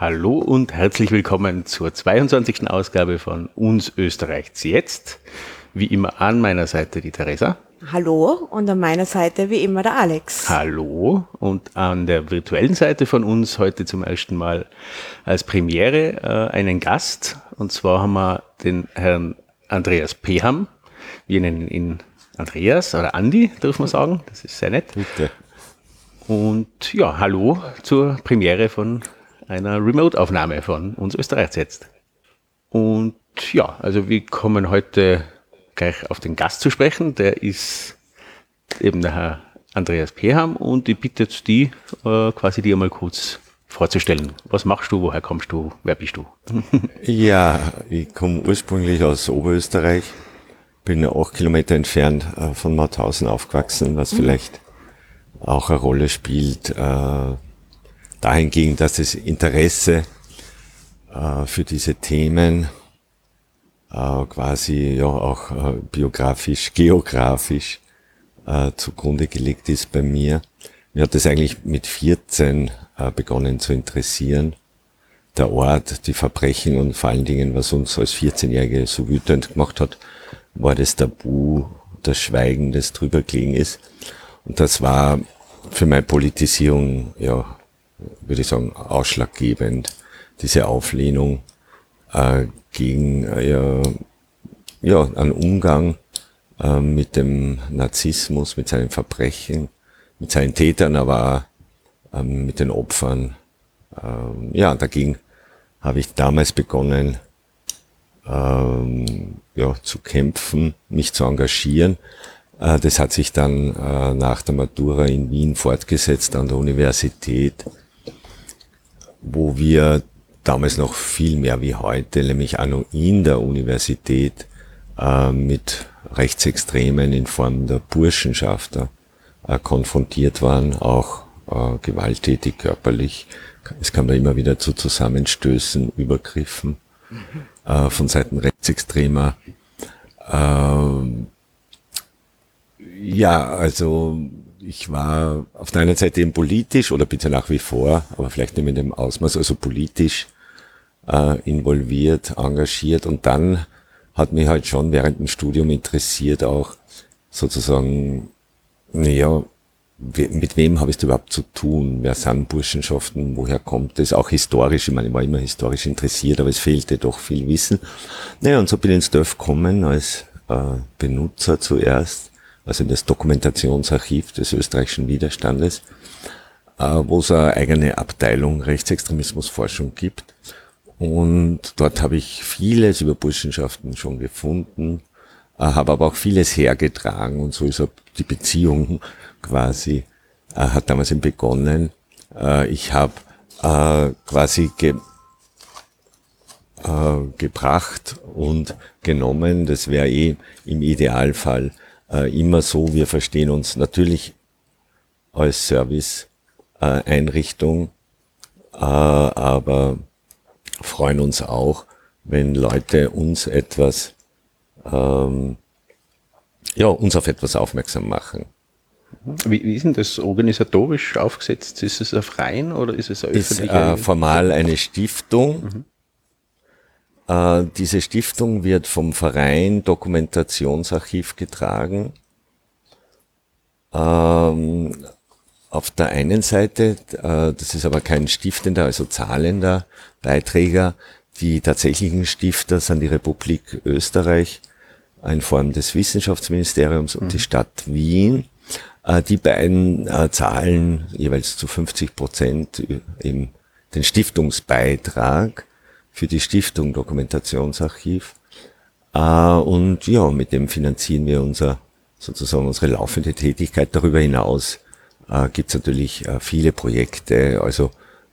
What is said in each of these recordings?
Hallo und herzlich willkommen zur 22. Ausgabe von Uns Österreichs jetzt. Wie immer an meiner Seite die Theresa. Hallo und an meiner Seite wie immer der Alex. Hallo und an der virtuellen Seite von uns heute zum ersten Mal als Premiere äh, einen Gast. Und zwar haben wir den Herrn Andreas Peham. Wir nennen ihn Andreas oder Andi, darf man sagen. Das ist sehr nett. Bitte. Und ja, hallo zur Premiere von einer Remote-Aufnahme von uns Österreichs jetzt. Und ja, also wir kommen heute gleich auf den Gast zu sprechen. Der ist eben der Herr Andreas Peham und ich bitte jetzt die, äh, quasi dir mal kurz vorzustellen. Was machst du, woher kommst du, wer bist du? ja, ich komme ursprünglich aus Oberösterreich, bin acht Kilometer entfernt äh, von Mauthausen aufgewachsen, was mhm. vielleicht auch eine Rolle spielt, äh, dahingehend, dass das Interesse äh, für diese Themen äh, quasi ja auch äh, biografisch, geografisch äh, zugrunde gelegt ist bei mir. Mir hat das eigentlich mit 14 äh, begonnen zu interessieren. Der Ort, die Verbrechen und vor allen Dingen, was uns als 14-Jährige so wütend gemacht hat, war das Tabu, das Schweigen, das drüber gelegen ist. Und das war für meine Politisierung, ja, würde ich sagen, ausschlaggebend. Diese Auflehnung äh, gegen äh, ja, einen Umgang äh, mit dem Narzissmus, mit seinen Verbrechen, mit seinen Tätern, aber auch ähm, mit den Opfern. Ähm, ja, dagegen habe ich damals begonnen, ähm, ja, zu kämpfen, mich zu engagieren. Äh, das hat sich dann äh, nach der Matura in Wien fortgesetzt an der Universität, wo wir damals noch viel mehr wie heute, nämlich noch in der Universität äh, mit Rechtsextremen in Form der Burschenschaft äh, konfrontiert waren, auch äh, gewalttätig körperlich. Es kam da immer wieder zu Zusammenstößen, Übergriffen äh, von Seiten Rechtsextremer. Ähm, ja, also ich war auf der einen Seite eben politisch oder bitte nach wie vor, aber vielleicht nicht mit dem Ausmaß, also politisch äh, involviert, engagiert und dann hat mich halt schon während dem Studium interessiert auch sozusagen, naja, mit wem habe ich überhaupt zu tun? Wer sind Burschenschaften? Woher kommt es? Auch historisch, ich meine, ich war immer historisch interessiert, aber es fehlte doch viel Wissen. Naja, und so bin ich ins Dörf gekommen als äh, Benutzer zuerst, also in das Dokumentationsarchiv des österreichischen Widerstandes, äh, wo es eine eigene Abteilung Rechtsextremismusforschung gibt. Und dort habe ich vieles über Burschenschaften schon gefunden, äh, habe aber auch vieles hergetragen und so ist die Beziehung quasi, äh, hat damals begonnen. Ich habe quasi ge gebracht und genommen, das wäre eh im Idealfall äh, immer so, wir verstehen uns natürlich als Service-Einrichtung, aber freuen uns auch, wenn Leute uns etwas, ähm, ja, uns auf etwas aufmerksam machen. Wie, wie ist denn das organisatorisch aufgesetzt? Ist es ein Verein oder ist es eine öffentliche? Ist äh, formal eine Stiftung. Mhm. Äh, diese Stiftung wird vom Verein Dokumentationsarchiv getragen. Ähm, auf der einen Seite, äh, das ist aber kein stiftender, also zahlender Beiträger, die tatsächlichen Stifter sind die Republik Österreich in Form des Wissenschaftsministeriums und mhm. die Stadt Wien. Äh, die beiden äh, zahlen jeweils zu 50 Prozent eben den Stiftungsbeitrag für die Stiftung Dokumentationsarchiv. Und ja, mit dem finanzieren wir unser, sozusagen unsere laufende Tätigkeit darüber hinaus äh, gibt es natürlich äh, viele Projekte, also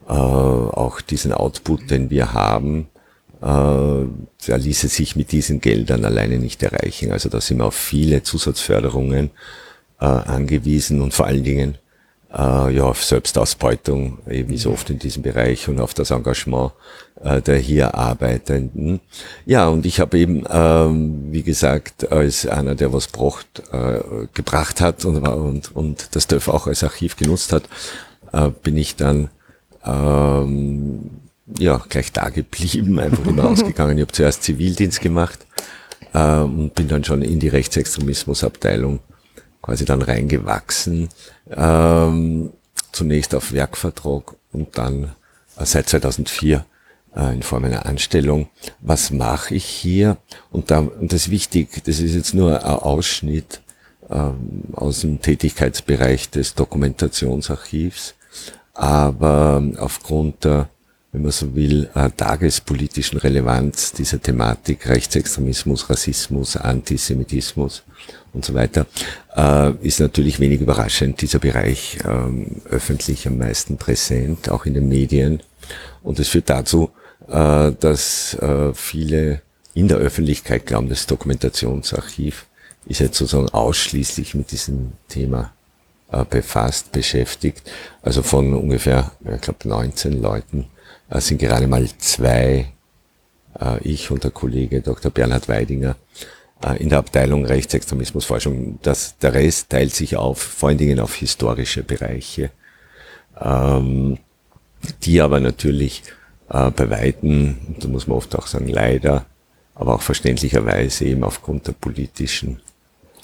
äh, auch diesen Output, den wir haben, äh, ließe sich mit diesen Geldern alleine nicht erreichen. Also da sind wir auf viele Zusatzförderungen äh, angewiesen und vor allen Dingen äh, ja, auf Selbstausbeutung, wie so oft in diesem Bereich und auf das Engagement äh, der hier Arbeitenden. Ja, und ich habe eben, ähm, wie gesagt, als einer, der was brocht, äh, gebracht hat und, und, und das DÖF auch als Archiv genutzt hat, äh, bin ich dann ähm, ja, gleich da geblieben, einfach immer ausgegangen. Ich habe zuerst Zivildienst gemacht äh, und bin dann schon in die Rechtsextremismusabteilung quasi dann reingewachsen. Ähm, zunächst auf Werkvertrag und dann äh, seit 2004 äh, in Form einer Anstellung. Was mache ich hier? Und, da, und das ist wichtig, das ist jetzt nur ein Ausschnitt ähm, aus dem Tätigkeitsbereich des Dokumentationsarchivs, aber aufgrund der wenn man so will, äh, tagespolitischen Relevanz dieser Thematik Rechtsextremismus, Rassismus, Antisemitismus und so weiter, äh, ist natürlich wenig überraschend dieser Bereich ähm, öffentlich am meisten präsent, auch in den Medien. Und es führt dazu, äh, dass äh, viele in der Öffentlichkeit glauben, das Dokumentationsarchiv ist jetzt sozusagen ausschließlich mit diesem Thema äh, befasst, beschäftigt. Also von ungefähr, ich glaube, 19 Leuten es sind gerade mal zwei, äh, ich und der Kollege Dr. Bernhard Weidinger, äh, in der Abteilung Rechtsextremismusforschung. Das, der Rest teilt sich auf, vor allen Dingen auf historische Bereiche, ähm, die aber natürlich äh, bei Weitem, da muss man oft auch sagen, leider, aber auch verständlicherweise eben aufgrund der politischen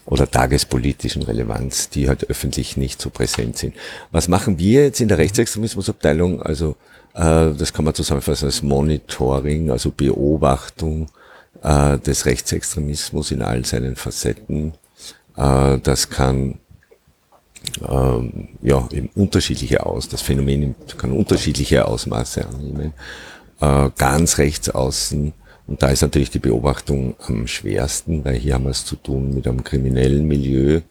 oder tagespolitischen Relevanz, die halt öffentlich nicht so präsent sind. Was machen wir jetzt in der Rechtsextremismusabteilung? Also das kann man zusammenfassen als Monitoring, also Beobachtung äh, des Rechtsextremismus in all seinen Facetten. Äh, das kann ähm, ja eben unterschiedliche aus, das Phänomen kann unterschiedliche Ausmaße annehmen. Ganz rechts außen und da ist natürlich die Beobachtung am schwersten, weil hier haben wir es zu tun mit einem kriminellen Milieu.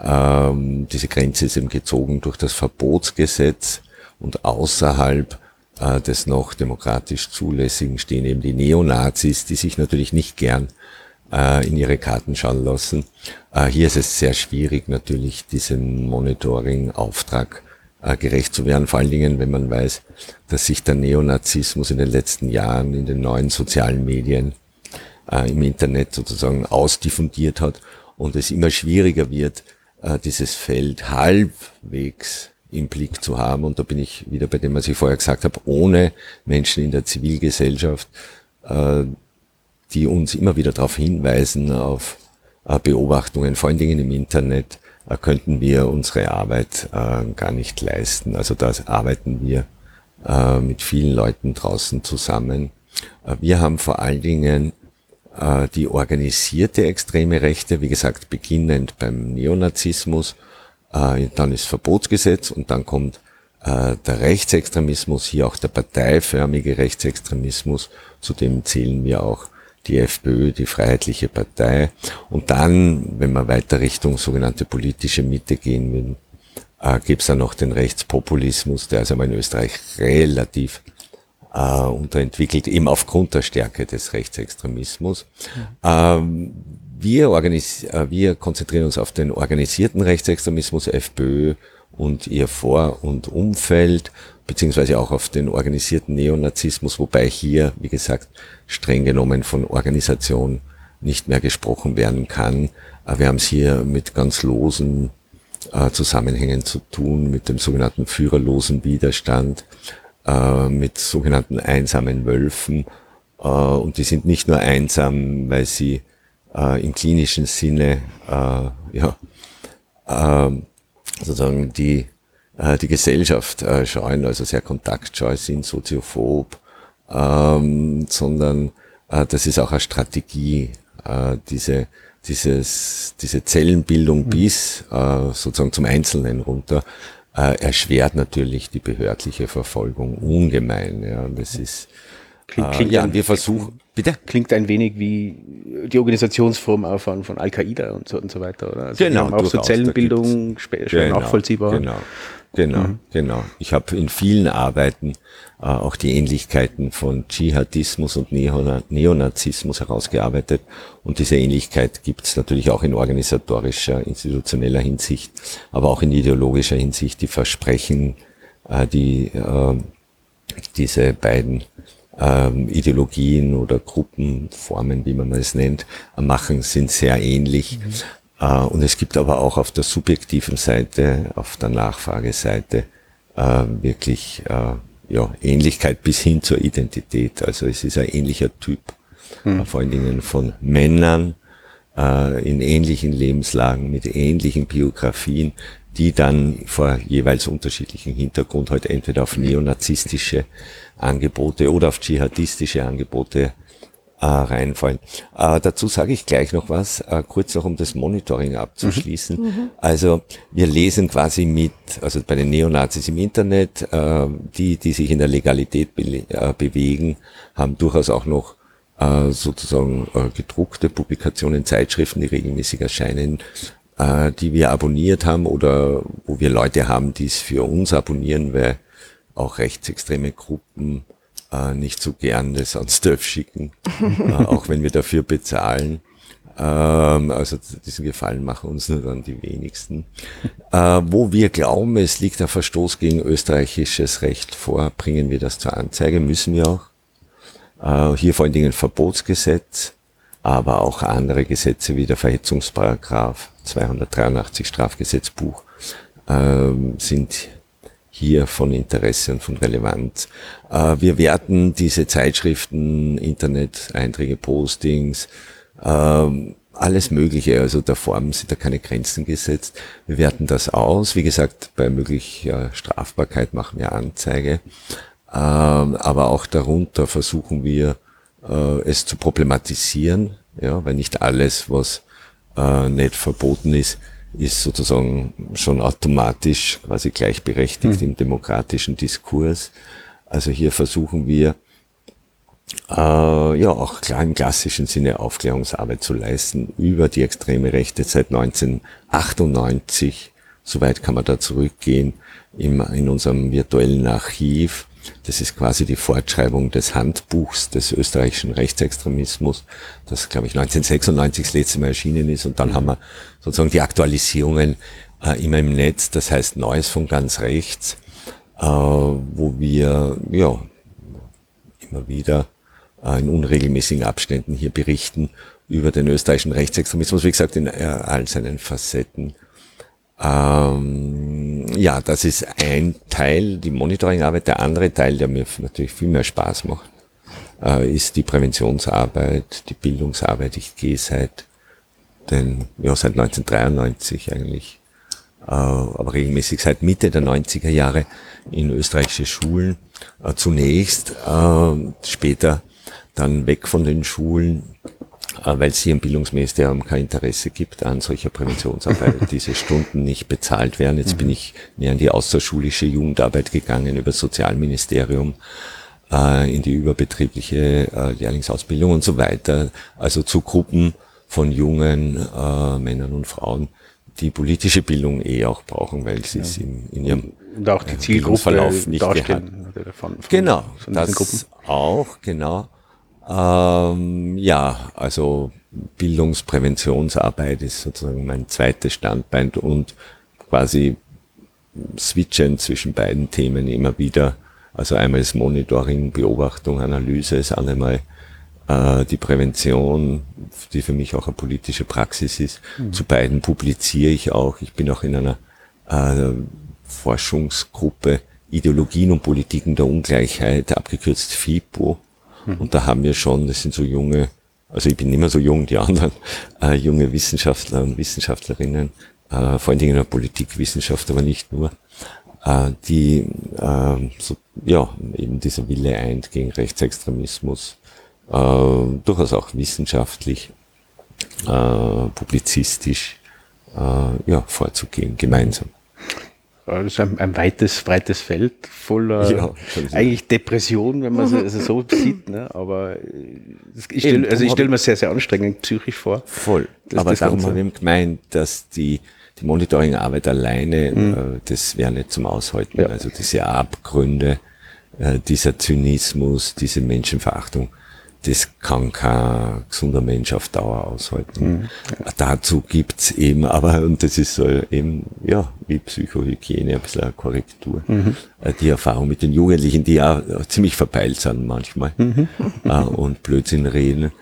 Ähm, diese Grenze ist eben gezogen durch das Verbotsgesetz und außerhalb äh, des noch demokratisch Zulässigen stehen eben die Neonazis, die sich natürlich nicht gern äh, in ihre Karten schauen lassen. Äh, hier ist es sehr schwierig, natürlich diesen Monitoring-Auftrag äh, gerecht zu werden, vor allen Dingen, wenn man weiß, dass sich der Neonazismus in den letzten Jahren in den neuen sozialen Medien äh, im Internet sozusagen ausdiffundiert hat und es immer schwieriger wird, äh, dieses Feld halbwegs im Blick zu haben. Und da bin ich wieder bei dem, was ich vorher gesagt habe, ohne Menschen in der Zivilgesellschaft, äh, die uns immer wieder darauf hinweisen, auf äh, Beobachtungen, vor allen Dingen im Internet, äh, könnten wir unsere Arbeit gar nicht leisten. Also da arbeiten wir mit vielen Leuten draußen zusammen. Wir haben vor allen Dingen die organisierte extreme Rechte, wie gesagt, beginnend beim Neonazismus äh, dann ist Verbotsgesetz und dann kommt äh, der Rechtsextremismus, hier auch der parteiförmige Rechtsextremismus, zu dem zählen wir auch die FPÖ, die Freiheitliche Partei. Und dann, wenn wir weiter Richtung sogenannte politische Mitte gehen will, äh, gibt es dann noch den Rechtspopulismus, der ist aber in Österreich relativ äh, unterentwickelt, eben aufgrund der Stärke des Rechtsextremismus. Ja. Ähm, wir, äh, wir konzentrieren uns auf den organisierten Rechtsextremismus, FPÖ und ihr Vor- und Umfeld, beziehungsweise auch auf den organisierten Neonazismus, wobei hier, wie gesagt, streng genommen von Organisation nicht mehr gesprochen werden kann. Aber wir haben es hier mit ganz losen äh, Zusammenhängen zu tun, mit dem sogenannten führerlosen Widerstand, äh, mit sogenannten einsamen Wölfen. Äh, und die sind nicht nur einsam, weil sie äh, im klinischen Sinne äh, ja, äh, sozusagen die, äh, die Gesellschaft äh, scheuen, also sehr kontaktscheu sind, soziophob, ähm, sondern äh, das ist auch eine Strategie, äh, diese, dieses, diese Zellenbildung mhm. bis äh, sozusagen zum Einzelnen runter äh, erschwert natürlich die behördliche Verfolgung ungemein. Ja, das ist Klingt, klingt äh, ja, wir versuchen, bitte? Klingt ein wenig wie die Organisationsform auch von, von Al-Qaida und so, und so weiter, oder? Also genau. Auch so Zellenbildung, schwer genau, nachvollziehbar. Genau. Genau, mhm. genau. Ich habe in vielen Arbeiten äh, auch die Ähnlichkeiten von Dschihadismus und Neonazismus herausgearbeitet. Und diese Ähnlichkeit gibt es natürlich auch in organisatorischer, institutioneller Hinsicht, aber auch in ideologischer Hinsicht. Die Versprechen, äh, die äh, diese beiden ähm, Ideologien oder Gruppenformen, wie man es nennt, machen, sind sehr ähnlich. Mhm. Äh, und es gibt aber auch auf der subjektiven Seite, auf der Nachfrageseite, äh, wirklich äh, ja, Ähnlichkeit bis hin zur Identität. Also es ist ein ähnlicher Typ, mhm. vor allen Dingen von Männern äh, in ähnlichen Lebenslagen, mit ähnlichen Biografien, die dann vor jeweils unterschiedlichen Hintergrund heute halt entweder auf neonazistische Angebote oder auf dschihadistische Angebote äh, reinfallen. Äh, dazu sage ich gleich noch was, äh, kurz noch um das Monitoring abzuschließen. Mhm. mhm. Also wir lesen quasi mit, also bei den Neonazis im Internet, äh, die, die sich in der Legalität be äh, bewegen, haben durchaus auch noch äh, sozusagen äh, gedruckte Publikationen, Zeitschriften, die regelmäßig erscheinen, äh, die wir abonniert haben oder wo wir Leute haben, die es für uns abonnieren, weil auch rechtsextreme Gruppen äh, nicht so gern das an Stuff schicken, äh, auch wenn wir dafür bezahlen. Ähm, also diesen Gefallen machen uns nur dann die wenigsten. Äh, wo wir glauben, es liegt ein Verstoß gegen österreichisches Recht vor, bringen wir das zur Anzeige, müssen wir auch. Äh, hier vor allen Dingen Verbotsgesetz, aber auch andere Gesetze wie der Verhetzungsparagraph 283 Strafgesetzbuch äh, sind hier von Interesse und von Relevanz. Äh, wir werten diese Zeitschriften, Internet-Einträge, Postings, äh, alles Mögliche, also der Form sind da keine Grenzen gesetzt. Wir werten das aus. Wie gesagt, bei möglicher Strafbarkeit machen wir Anzeige. Äh, aber auch darunter versuchen wir, äh, es zu problematisieren, ja, weil nicht alles, was äh, nicht verboten ist, ist sozusagen schon automatisch quasi gleichberechtigt mhm. im demokratischen Diskurs. Also hier versuchen wir äh, ja auch klar im klassischen Sinne Aufklärungsarbeit zu leisten über die extreme Rechte seit 1998. Soweit kann man da zurückgehen im, in unserem virtuellen Archiv das ist quasi die Fortschreibung des Handbuchs des österreichischen Rechtsextremismus, das, glaube ich, 1996 das letzte Mal erschienen ist. Und dann haben wir sozusagen die Aktualisierungen äh, immer im Netz, das heißt Neues von ganz rechts, äh, wo wir ja immer wieder äh, in unregelmäßigen Abständen hier berichten über den österreichischen Rechtsextremismus, wie gesagt, in äh, all seinen Facetten. Ähm, ja, das ist ein Teil, die Monitoringarbeit. Der andere Teil, der mir natürlich viel mehr Spaß macht, äh, ist die Präventionsarbeit, die Bildungsarbeit. Ich gehe seit den, ja, seit 1993 eigentlich, äh, aber regelmäßig seit Mitte der 90er Jahre in österreichische Schulen. Äh, zunächst, äh, später dann weg von den Schulen weil es hier im Bildungsministerium kein Interesse gibt an solcher Präventionsarbeit, diese Stunden nicht bezahlt werden. Jetzt bin ich mehr in die außerschulische Jugendarbeit gegangen über das Sozialministerium äh, in die überbetriebliche äh, Lehrlingsausbildung und so weiter. Also zu Gruppen von jungen äh, Männern und Frauen, die politische Bildung eh auch brauchen, weil sie es in, in ihrem und auch die Zielgruppe nicht darstellen. Von, von, genau, von das auch, genau. Ähm, ja, also Bildungspräventionsarbeit ist sozusagen mein zweites Standbein und quasi switchen zwischen beiden Themen immer wieder. Also einmal das Monitoring, Beobachtung, Analyse, das andere Mal äh, die Prävention, die für mich auch eine politische Praxis ist. Mhm. Zu beiden publiziere ich auch. Ich bin auch in einer äh, Forschungsgruppe Ideologien und Politiken der Ungleichheit, abgekürzt FIPO, Mhm. Und da haben wir schon, das sind so junge, also ich bin mehr so jung, die anderen, äh, junge Wissenschaftler und Wissenschaftlerinnen, äh, vor allen Dingen in der Politikwissenschaft, aber nicht nur, äh, die äh, so, ja eben dieser Wille eint gegen Rechtsextremismus, äh, durchaus auch wissenschaftlich, äh, publizistisch äh, ja, vorzugehen, gemeinsam. Das ist ein, ein weites, breites Feld voller ja, eigentlich Depression, wenn man es also so sieht. Ne? Aber ich stelle also stell mir sehr, sehr anstrengend psychisch vor. Voll. Aber darum habe ich gemeint, dass die, die Monitoringarbeit alleine, mhm. äh, das wäre nicht zum Aushalten. Ja. Also diese Abgründe, äh, dieser Zynismus, diese Menschenverachtung, das kann kein gesunder Mensch auf Dauer aushalten. Mhm. Dazu gibt's eben, aber, und das ist so eben, ja, wie Psychohygiene, ein bisschen eine Korrektur. Mhm. Äh, die Erfahrung mit den Jugendlichen, die ja ziemlich verpeilt sind manchmal mhm. Äh, und Blödsinn reden.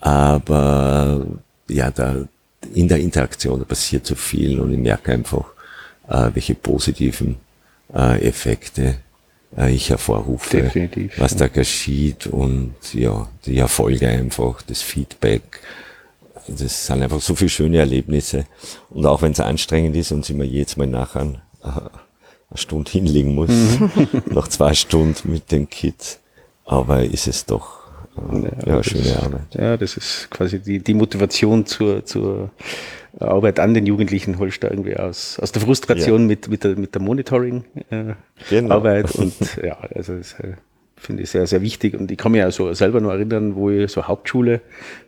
Aber ja, da in der Interaktion passiert so viel und ich merke einfach, äh, welche positiven Effekte äh, ich hervorrufe, Definitiv, was ja. da geschieht und ja, die Erfolge einfach, das Feedback. Das sind einfach so viele schöne Erlebnisse. Und auch wenn es anstrengend ist und ich mir jedes Mal nachher äh, eine Stunde hinlegen muss, nach zwei Stunden mit den Kids, aber ist es doch äh, ja, das- schöne Arbeit. Ja, das ist quasi die, die Motivation zur, zur Arbeit an den Jugendlichen holst du irgendwie aus, aus der Frustration Ja. mit, mit der, mit der Monitoring-Arbeit. Genau. und ja, also das äh, finde ich sehr, sehr wichtig. Und ich kann mich auch so selber noch erinnern, wo ich so Hauptschule,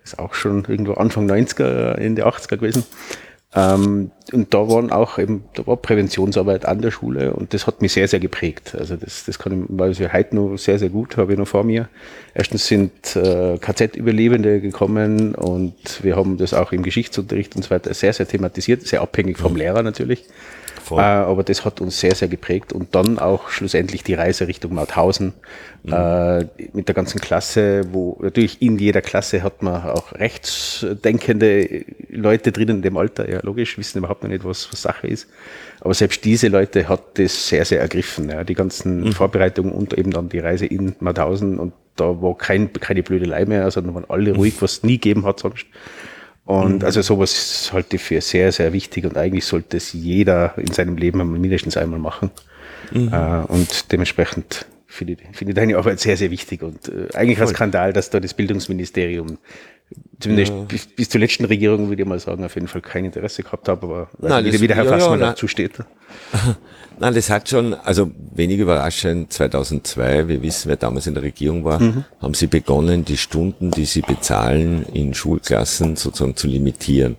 das ist auch schon irgendwo Anfang 90er, Ende 80er gewesen. Ähm, und da waren auch eben, da war Präventionsarbeit an der Schule und das hat mich sehr, sehr geprägt. Also das, das kann ich, weiß ich heute noch sehr, sehr gut, habe ich noch vor mir. Erstens sind äh, KZ-Überlebende gekommen und wir haben das auch im Geschichtsunterricht und so weiter sehr, sehr thematisiert, sehr abhängig vom Lehrer natürlich. Äh, aber das hat uns sehr, sehr geprägt. Und dann auch schlussendlich die Reise Richtung Mauthausen äh, mit der ganzen Klasse, wo natürlich in jeder Klasse hat man auch rechtsdenkende Leute drin in dem Alter, ja logisch, wissen überhaupt noch nicht, was, was Sache ist. Aber selbst diese Leute hat das sehr, sehr ergriffen. Ja. Die ganzen Vorbereitungen und eben dann die Reise in Mauthausen und da war kein, keine Blödelei mehr, sondern waren alle ruhig, was es nie gegeben hat sonst. Und also sowas halte ich für sehr, sehr wichtig und eigentlich sollte es jeder in seinem Leben mindestens einmal machen. Äh, und dementsprechend finde ich, finde deine Arbeit sehr, sehr wichtig und äh, eigentlich ein Skandal, dass da das Bildungsministerium zumindest bis, bis zur letzten Regierung, würde ich mal sagen, auf jeden Fall kein Interesse gehabt hat, aber Nein, nicht, das- wie der Herr ja, ja, Fassmann dazu steht. Nein, das hat schon, also wenig überraschend, 2002, wir wissen, wer damals in der Regierung war, haben sie begonnen, die Stunden, die sie bezahlen, in Schulklassen sozusagen zu limitieren.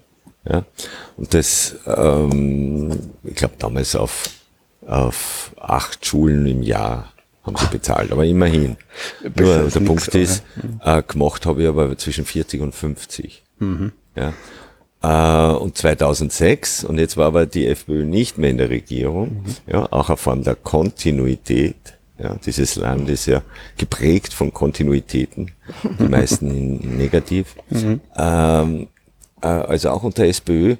Ja? Und das, ähm, ich glaube, damals auf, auf acht Schulen im Jahr haben sie bezahlt, aber immerhin. Besser Nur der nix, Punkt ist, äh, gemacht habe ich aber zwischen 40 und 50. Ja. Äh, und 2006, und jetzt war aber die FPÖ nicht mehr in der Regierung, ja, auch eine Form der Kontinuität. Ja, dieses Land ist ja geprägt von Kontinuitäten, die meisten in negativ. Ähm, äh, also auch unter SPÖ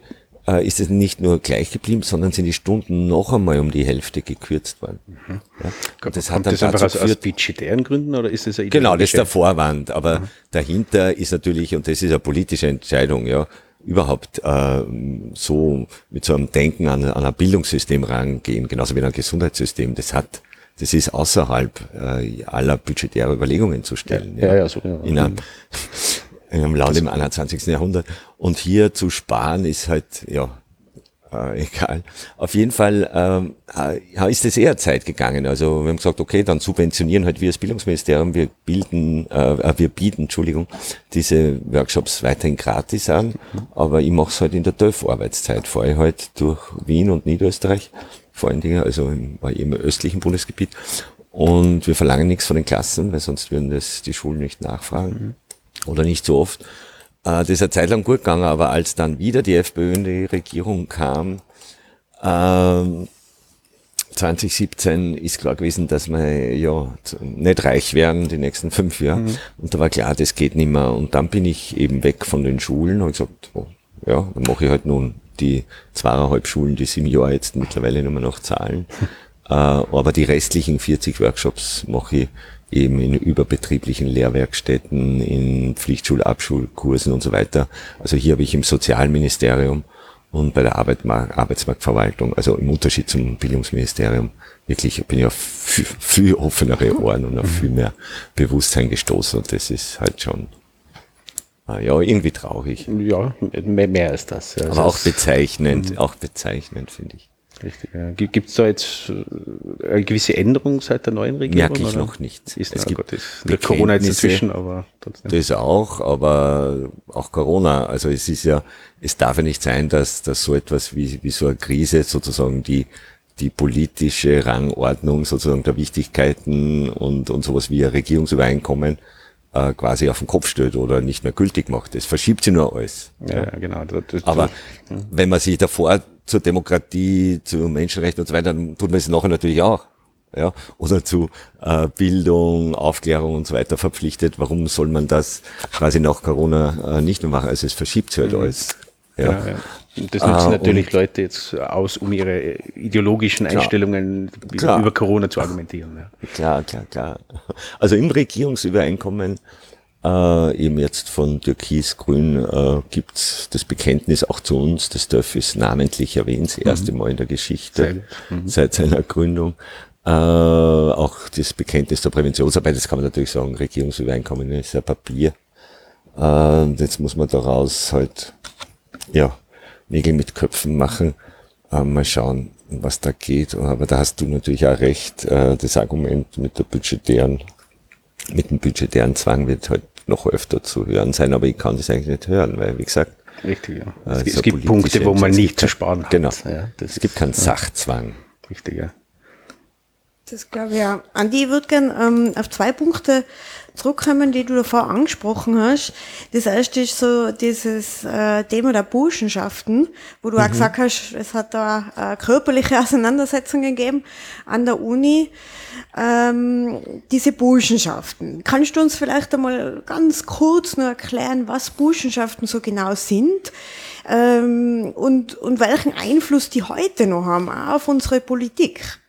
äh, ist es nicht nur gleich geblieben, sondern sind die Stunden noch einmal um die Hälfte gekürzt worden. Ja. Und das hat dann das dazu aus, aus geführt, budgetären Gründen oder ist das eine Genau, das ist der Vorwand. Aber dahinter ist natürlich, und das ist eine politische Entscheidung, ja, überhaupt äh, so mit so einem Denken an, an ein Bildungssystem rangehen, genauso wie an ein Gesundheitssystem. Das hat, das ist außerhalb äh, aller budgetärer Überlegungen zu stellen. Ja, ja, so, ja. In einem, einem Land im 21. Jahrhundert. Und hier zu sparen ist halt, ja, äh, egal. Auf jeden Fall ähm, äh, ist es eher Zeit gegangen. Also wir haben gesagt, okay, dann subventionieren halt wir das Bildungsministerium, wir bilden, äh, äh, wir bieten, Entschuldigung, diese Workshops weiterhin gratis an, aber ich mache es halt in der TÜV-Arbeitszeit, fahre ich halt durch Wien und Niederösterreich, vor allen Dingen, also im, im östlichen Bundesgebiet. Und wir verlangen nichts von den Klassen, weil sonst würden das die Schulen nicht nachfragen. Oder nicht so oft. Äh, das ist eine Zeit lang gut gegangen, aber als dann wieder die FPÖ in die Regierung kam, ähm, 2017 ist klar gewesen, dass wir ja nicht reich werden die nächsten fünf Jahre. Und da war klar, das geht nicht mehr. Und dann bin ich eben weg von den Schulen und gesagt, oh, ja, dann mache ich halt nun die zweieinhalb Schulen, die sie im Jahr jetzt mittlerweile mehr noch zahlen. Äh, aber die restlichen 40 Workshops mache ich eben in überbetrieblichen Lehrwerkstätten, in Pflichtschulabschulkursen und so weiter. Also hier habe ich im Sozialministerium und bei der Arbeitsmarktverwaltung, also im Unterschied zum Bildungsministerium, wirklich bin ich auf viel, viel offenere Ohren und auf viel mehr Bewusstsein gestoßen und das ist halt schon, äh, ja, irgendwie traurig. Ja, mehr, mehr als das. Ja, Aber Also auch bezeichnend, auch bezeichnend, finde ich. Richtig, ja. Gibt es da jetzt äh, eine gewisse Änderung seit der neuen Regierung? Merke ich oder? noch nicht. Ist, Es gibt der Corona jetzt dazwischen, aber trotzdem. Das auch, aber auch Corona. Also es ist ja, es darf ja nicht sein, dass, dass so etwas wie, wie so eine Krise sozusagen die, die politische Rangordnung sozusagen der Wichtigkeiten und, und sowas wie ein Regierungsübereinkommen äh, quasi auf den Kopf stellt oder nicht mehr gültig macht. Das verschiebt sie nur alles. ja, ja, genau. Das, das, Aber wenn man sich davor zur Demokratie, zu Menschenrechten und so weiter, dann tut man es nachher natürlich auch. Ja, oder zu äh, Bildung, Aufklärung und so weiter verpflichtet. Warum soll man das quasi nach Corona äh, nicht mehr machen? Also es verschiebt sich halt alles. Ja. Ja, ja. Und das nutzen Ah, natürlich Leute jetzt aus, um ihre ideologischen Einstellungen Klar. über Corona zu argumentieren. Ja. Klar, klar, klar. Also im Regierungsübereinkommen, äh, eben jetzt von Türkis-Grün, äh, gibt's das Bekenntnis auch zu uns, das DÖF ist namentlich erwähnt, das erste Mal in der Geschichte gut. seit seiner Gründung. Äh, auch das Bekenntnis der Präventionsarbeit, das kann man natürlich sagen, Regierungsübereinkommen ist ein Papier. Äh, jetzt muss man daraus halt, ja, Nägel mit Köpfen machen. Äh, mal schauen, was da geht. Aber da hast du natürlich auch recht. Äh, das Argument mit der budgetären, mit dem budgetären Zwang wird halt noch öfter zu hören sein, aber ich kann das eigentlich nicht hören, weil, wie gesagt, Richtig, ja. äh, Es, es gibt Punkte, wo man nicht zu sparen hat. Genau. Ja, das es gibt keinen Sachzwang. Richtig, ja. Das glaube ich ja. Andi, ich würde gerne ähm, auf zwei Punkte zurückkommen, die du davor angesprochen hast. Das erste ist so dieses äh, Thema der Burschenschaften, wo du auch gesagt hast, es hat da äh, körperliche Auseinandersetzungen gegeben an der Uni. Ähm, diese Burschenschaften. Kannst du uns vielleicht einmal ganz kurz nur erklären, was Burschenschaften so genau sind ähm, und, und welchen Einfluss die heute noch haben auch auf unsere Politik?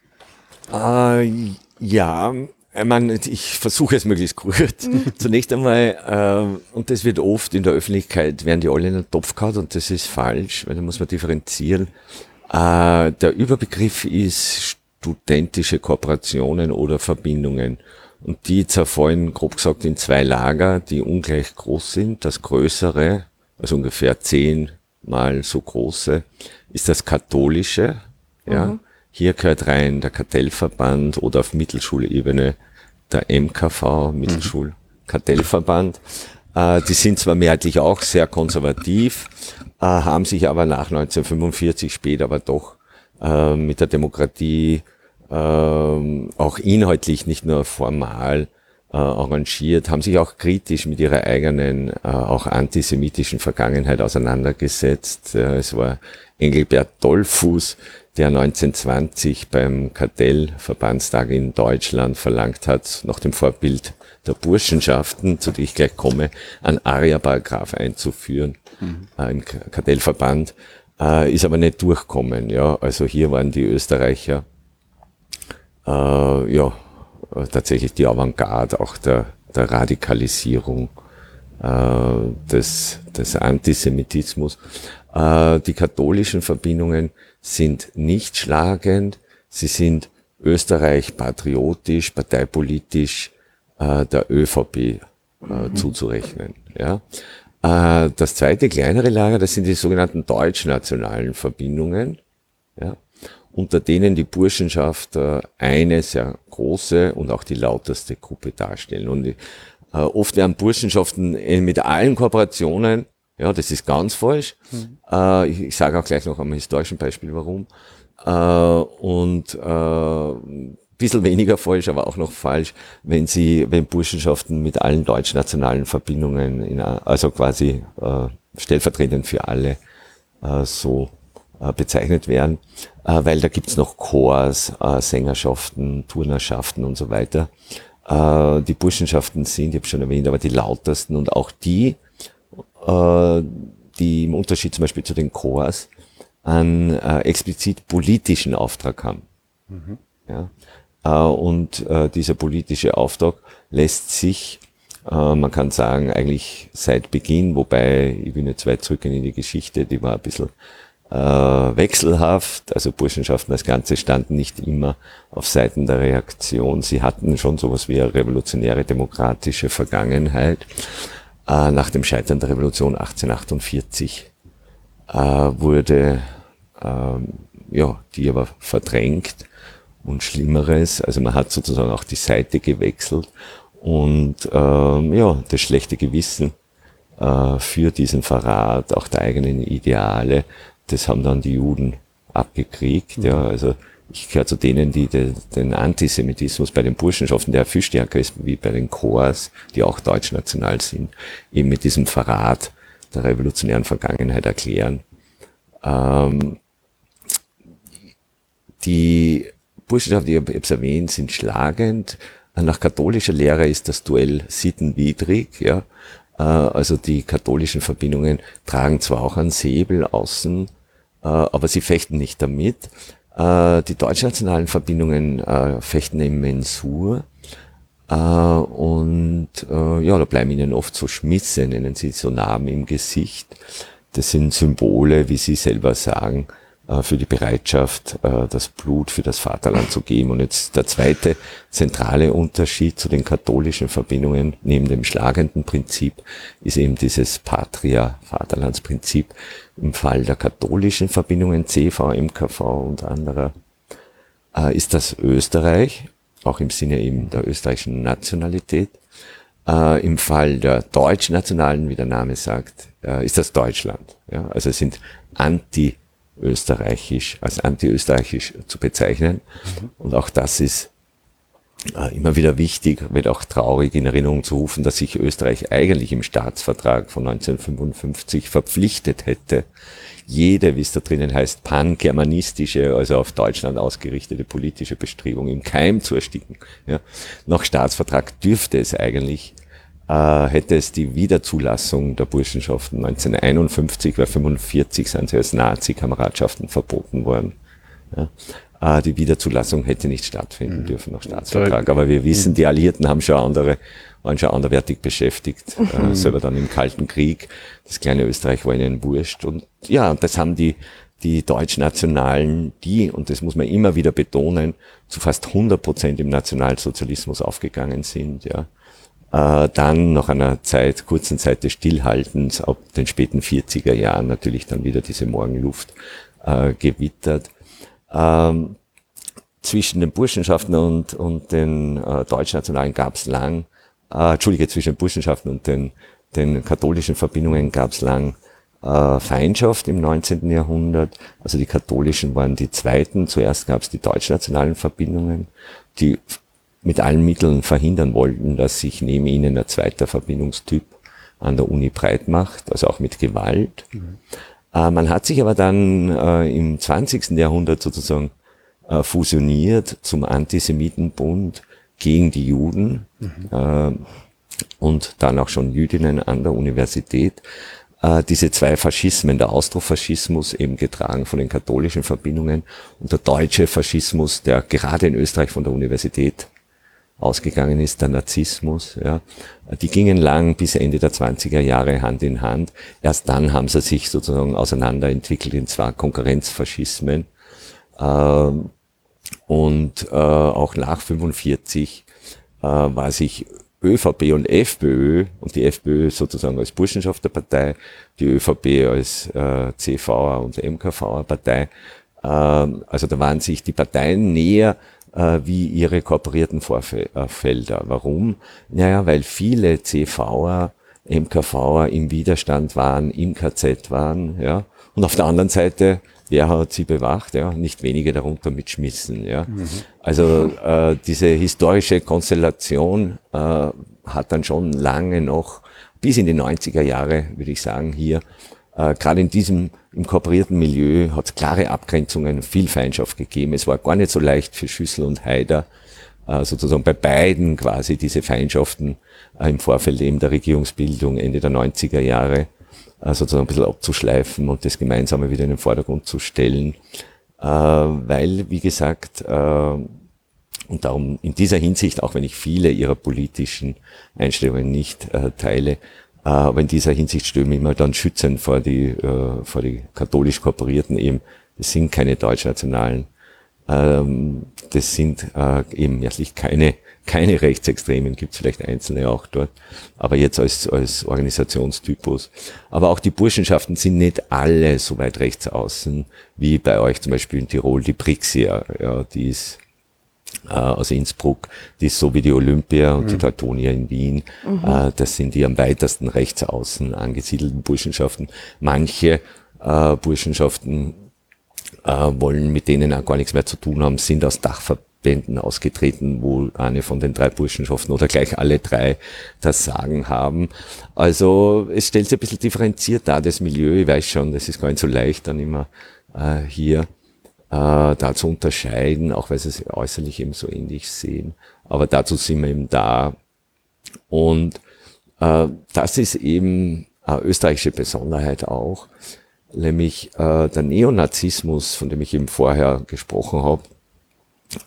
Äh, ja, ich, meine, ich versuche es möglichst kurz. Zunächst einmal, äh, und das wird oft in der Öffentlichkeit, werden die alle in den Topf gehauen und das ist falsch, weil da muss man differenzieren. Äh, der Überbegriff ist studentische Kooperationen oder Verbindungen. Und die zerfallen, grob gesagt, in zwei Lager, die ungleich groß sind. Das größere, also ungefähr zehnmal so große, ist das katholische. Ja. Hier gehört rein der Kartellverband oder auf Mittelschulebene der MKV, Mittelschulkartellverband. Äh, die sind zwar mehrheitlich auch sehr konservativ, äh, haben sich aber nach 1945 später aber doch äh, mit der Demokratie ähm, auch inhaltlich, nicht nur formal äh, arrangiert, haben sich auch kritisch mit ihrer eigenen, äh, auch antisemitischen Vergangenheit auseinandergesetzt. Äh, es war Engelbert Dollfuß, der 1920 beim Kartellverbandstag in Deutschland verlangt hat, nach dem Vorbild der Burschenschaften, zu der ich gleich komme, einen Aria-Paragraph einzuführen äh, im Kartellverband, äh, ist aber nicht durchkommen. Ja, also hier waren die Österreicher äh, ja, tatsächlich die Avantgarde auch der, der Radikalisierung äh, des, des Antisemitismus. Äh, die katholischen Verbindungen sind nicht schlagend, sie sind Österreich patriotisch, parteipolitisch äh, der ÖVP äh, zuzurechnen. Ja. Äh, das zweite kleinere Lager, das sind die sogenannten deutschnationalen Verbindungen. Ja unter denen die Burschenschaft äh, eine sehr große und auch die lauteste Gruppe darstellen. Und äh, oft werden Burschenschaften äh, mit allen Kooperationen, ja, das ist ganz falsch. Äh, ich ich sage auch gleich noch am historischen Beispiel warum. Und äh, bisschen weniger falsch, aber auch noch falsch, wenn sie, wenn Burschenschaften mit allen deutschnationalen Verbindungen, in, also quasi stellvertretend für alle, so bezeichnet werden, äh, weil da gibt's noch Chors, äh, Sängerschaften, Turnerschaften und so weiter. Äh, die Burschenschaften sind, ich habe schon erwähnt, aber die lautesten und auch die, äh, die im Unterschied zum Beispiel zu den Chors einen äh, explizit politischen Auftrag haben. Ja? Äh, und äh, dieser politische Auftrag lässt sich, äh, man kann sagen, eigentlich seit Beginn, wobei ich bin jetzt weit zurück in die Geschichte, die war ein bisschen äh, wechselhaft, also Burschenschaften als Ganze standen nicht immer auf Seiten der Reaktion. Sie hatten schon sowas wie eine revolutionäre demokratische Vergangenheit. Äh, nach dem Scheitern der Revolution 1848 äh, wurde ähm, ja, die aber verdrängt und Schlimmeres. Also man hat sozusagen auch die Seite gewechselt und ähm, ja, das schlechte Gewissen äh, für diesen Verrat auch der eigenen Ideale, das haben dann die Juden abgekriegt. Ja, also ich gehöre zu denen, die de, den Antisemitismus bei den Burschenschaften, der viel stärker ist wie bei den Chors, die auch deutschnational sind, eben mit diesem Verrat der revolutionären Vergangenheit erklären. Ähm, die Burschenschaften, ich habe erwähnt, sind schlagend. Nach katholischer Lehre ist das Duell sittenwidrig. Ja. Äh, also die katholischen Verbindungen tragen zwar auch einen Säbel außen, äh, aber sie fechten nicht damit. Äh, die deutschnationalen Verbindungen fechten im Mensur. Und ja, da bleiben ihnen oft so Schmisse, nennen sie so Namen im Gesicht. Das sind Symbole, wie sie selber sagen, für die Bereitschaft, äh, das Blut für das Vaterland zu geben. Und jetzt der zweite zentrale Unterschied zu den katholischen Verbindungen neben dem schlagenden Prinzip ist eben dieses Patria-Vaterlandsprinzip. Im Fall der katholischen Verbindungen CV, MKV und anderer äh, ist das Österreich, auch im Sinne eben der österreichischen Nationalität. Im Fall der deutsch-nationalen, wie der Name sagt, ist das Deutschland. also es sind anti österreichisch, als anti-österreichisch zu bezeichnen. Mhm. Und auch das ist äh, immer wieder wichtig, wird auch traurig in Erinnerung zu rufen, dass sich Österreich eigentlich im Staatsvertrag von 1955 verpflichtet hätte, jede, wie es da drinnen heißt, pangermanistische, also auf Deutschland ausgerichtete politische Bestrebung im Keim zu ersticken. Ja. Nach Staatsvertrag dürfte es eigentlich äh, hätte es die Wiederzulassung der Burschenschaften 1951, weil 45 sind sie als Nazi-Kameradschaften verboten worden. Ja. Äh, die Wiederzulassung hätte nicht stattfinden mhm. dürfen nach Staatsvertrag. Aber wir wissen, mhm. die Alliierten haben schon andere, waren schon anderwertig beschäftigt, äh, mhm. selber dann im Kalten Krieg. Das kleine Österreich war ihnen wurscht. Und ja, das haben die, die Deutschnationalen, die, und das muss man immer wieder betonen, zu fast 100 Prozent im Nationalsozialismus aufgegangen sind, ja äh, dann nach einer Zeit, kurzen Zeit des Stillhaltens, ab den späten 40er Jahren natürlich dann wieder diese Morgenluft äh, gewittert. Ähm, zwischen den Burschenschaften und, und den äh, Deutschnationalen gab es lang, äh, Entschuldige, zwischen den Burschenschaften und den, den katholischen Verbindungen gab es lang äh, Feindschaft im 19. Jahrhundert. Also die katholischen waren die zweiten. Zuerst gab es die deutschnationalen Verbindungen, die mit allen Mitteln verhindern wollten, dass sich neben ihnen ein zweiter Verbindungstyp an der Uni breit macht, also auch mit Gewalt. Mhm. Äh, man hat sich aber dann äh, im 20. Jahrhundert sozusagen äh, fusioniert zum Antisemitenbund gegen die Juden mhm. Äh, und dann auch schon Jüdinnen an der Universität. Äh, diese zwei Faschismen, der Austrofaschismus eben getragen von den katholischen Verbindungen und der deutsche Faschismus, der gerade in Österreich von der Universität ausgegangen ist, der Narzissmus. Ja. Die gingen lang bis Ende der 20er Jahre Hand in Hand. Erst dann haben sie sich sozusagen auseinanderentwickelt in zwei Konkurrenzfaschismen. Ähm, und äh, auch nach 45 äh, war sich ÖVP und FPÖ und die FPÖ sozusagen als Burschenschafterpartei, die ÖVP als äh, CVer und MKVer Partei. Äh, also da waren sich die Parteien näher äh, wie ihre kooperierten Vorfelder. Warum? Naja, weil viele CVer, MKVer im Widerstand waren, im KZ waren, ja. Und auf der anderen Seite, wer hat sie bewacht? Ja, nicht wenige darunter mitschmissen, ja. Mhm. Also äh, diese historische Konstellation äh, hat dann schon lange noch bis in die 90er Jahre, würde ich sagen, hier äh, Gerade in diesem im kooperierten Milieu hat es klare Abgrenzungen, viel Feindschaft gegeben. Es war gar nicht so leicht für Schüssel und Haider, äh, sozusagen bei beiden quasi diese Feindschaften äh, im Vorfeld eben der Regierungsbildung Ende der 90er Jahre äh, sozusagen ein bisschen abzuschleifen und das Gemeinsame wieder in den Vordergrund zu stellen. Äh, weil, wie gesagt, äh, und darum in dieser Hinsicht, auch wenn ich viele ihrer politischen Einstellungen nicht äh, teile, aber in dieser Hinsicht stellen wir immer dann schützend vor die, äh, vor die katholisch Kooperierten eben. Das sind keine Deutschnationalen. Ähm, das sind äh, eben wirklich keine, keine Rechtsextremen, gibt es vielleicht einzelne auch dort, aber jetzt als, als Organisationstypus. Aber auch die Burschenschaften sind nicht alle so weit rechts außen, wie bei euch zum Beispiel in Tirol die Brixia, ja, die ist äh, aus Innsbruck, die ist so wie die Olympia und mhm. die Teutonia in Wien. Mhm. Äh, das sind die am weitesten rechts außen angesiedelten Burschenschaften. Manche äh, Burschenschaften äh, wollen mit denen auch gar nichts mehr zu tun haben, sind aus Dachverbänden ausgetreten, wo eine von den drei Burschenschaften oder gleich alle drei das Sagen haben. Also es stellt sich ein bisschen differenziert da, das Milieu. Ich weiß schon, das ist gar nicht so leicht dann immer äh, hier da zu unterscheiden, auch weil sie es äußerlich eben so ähnlich sehen. Aber dazu sind wir eben da. Und Äh, das ist eben eine österreichische Besonderheit auch, nämlich äh, der Neonazismus, von dem ich eben vorher gesprochen habe,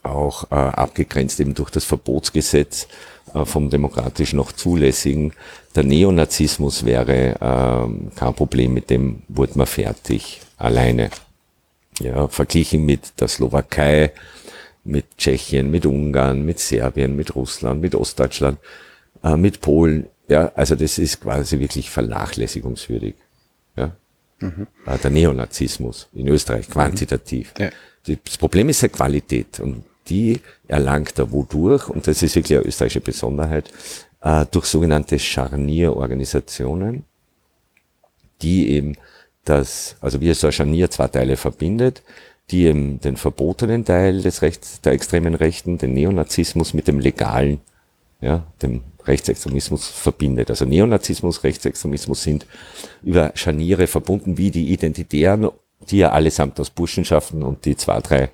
auch äh, abgegrenzt eben durch das Verbotsgesetz äh, vom demokratisch noch zulässigen. Der Neonazismus wäre äh, kein Problem, mit dem wurde man fertig, alleine. Ja, verglichen mit der Slowakei, mit Tschechien, mit Ungarn, mit Serbien, mit Russland, mit Ostdeutschland, äh, mit Polen. Ja, also das ist quasi wirklich vernachlässigungswürdig. Ja. Mhm. Äh, der Neonazismus in Österreich, quantitativ. Mhm. Ja. Das Problem ist ja Qualität und die erlangt er wodurch, und das ist wirklich eine österreichische Besonderheit, äh, durch sogenannte Scharnierorganisationen, die eben das, also wie es so ein Scharnier zwei Teile verbindet, die eben den verbotenen Teil des Rechts, der extremen Rechten, den Neonazismus mit dem legalen, ja, dem Rechtsextremismus verbindet. Also Neonazismus, Rechtsextremismus sind über Scharniere verbunden, wie die Identitären, die ja allesamt aus Burschenschaften und die zwei, drei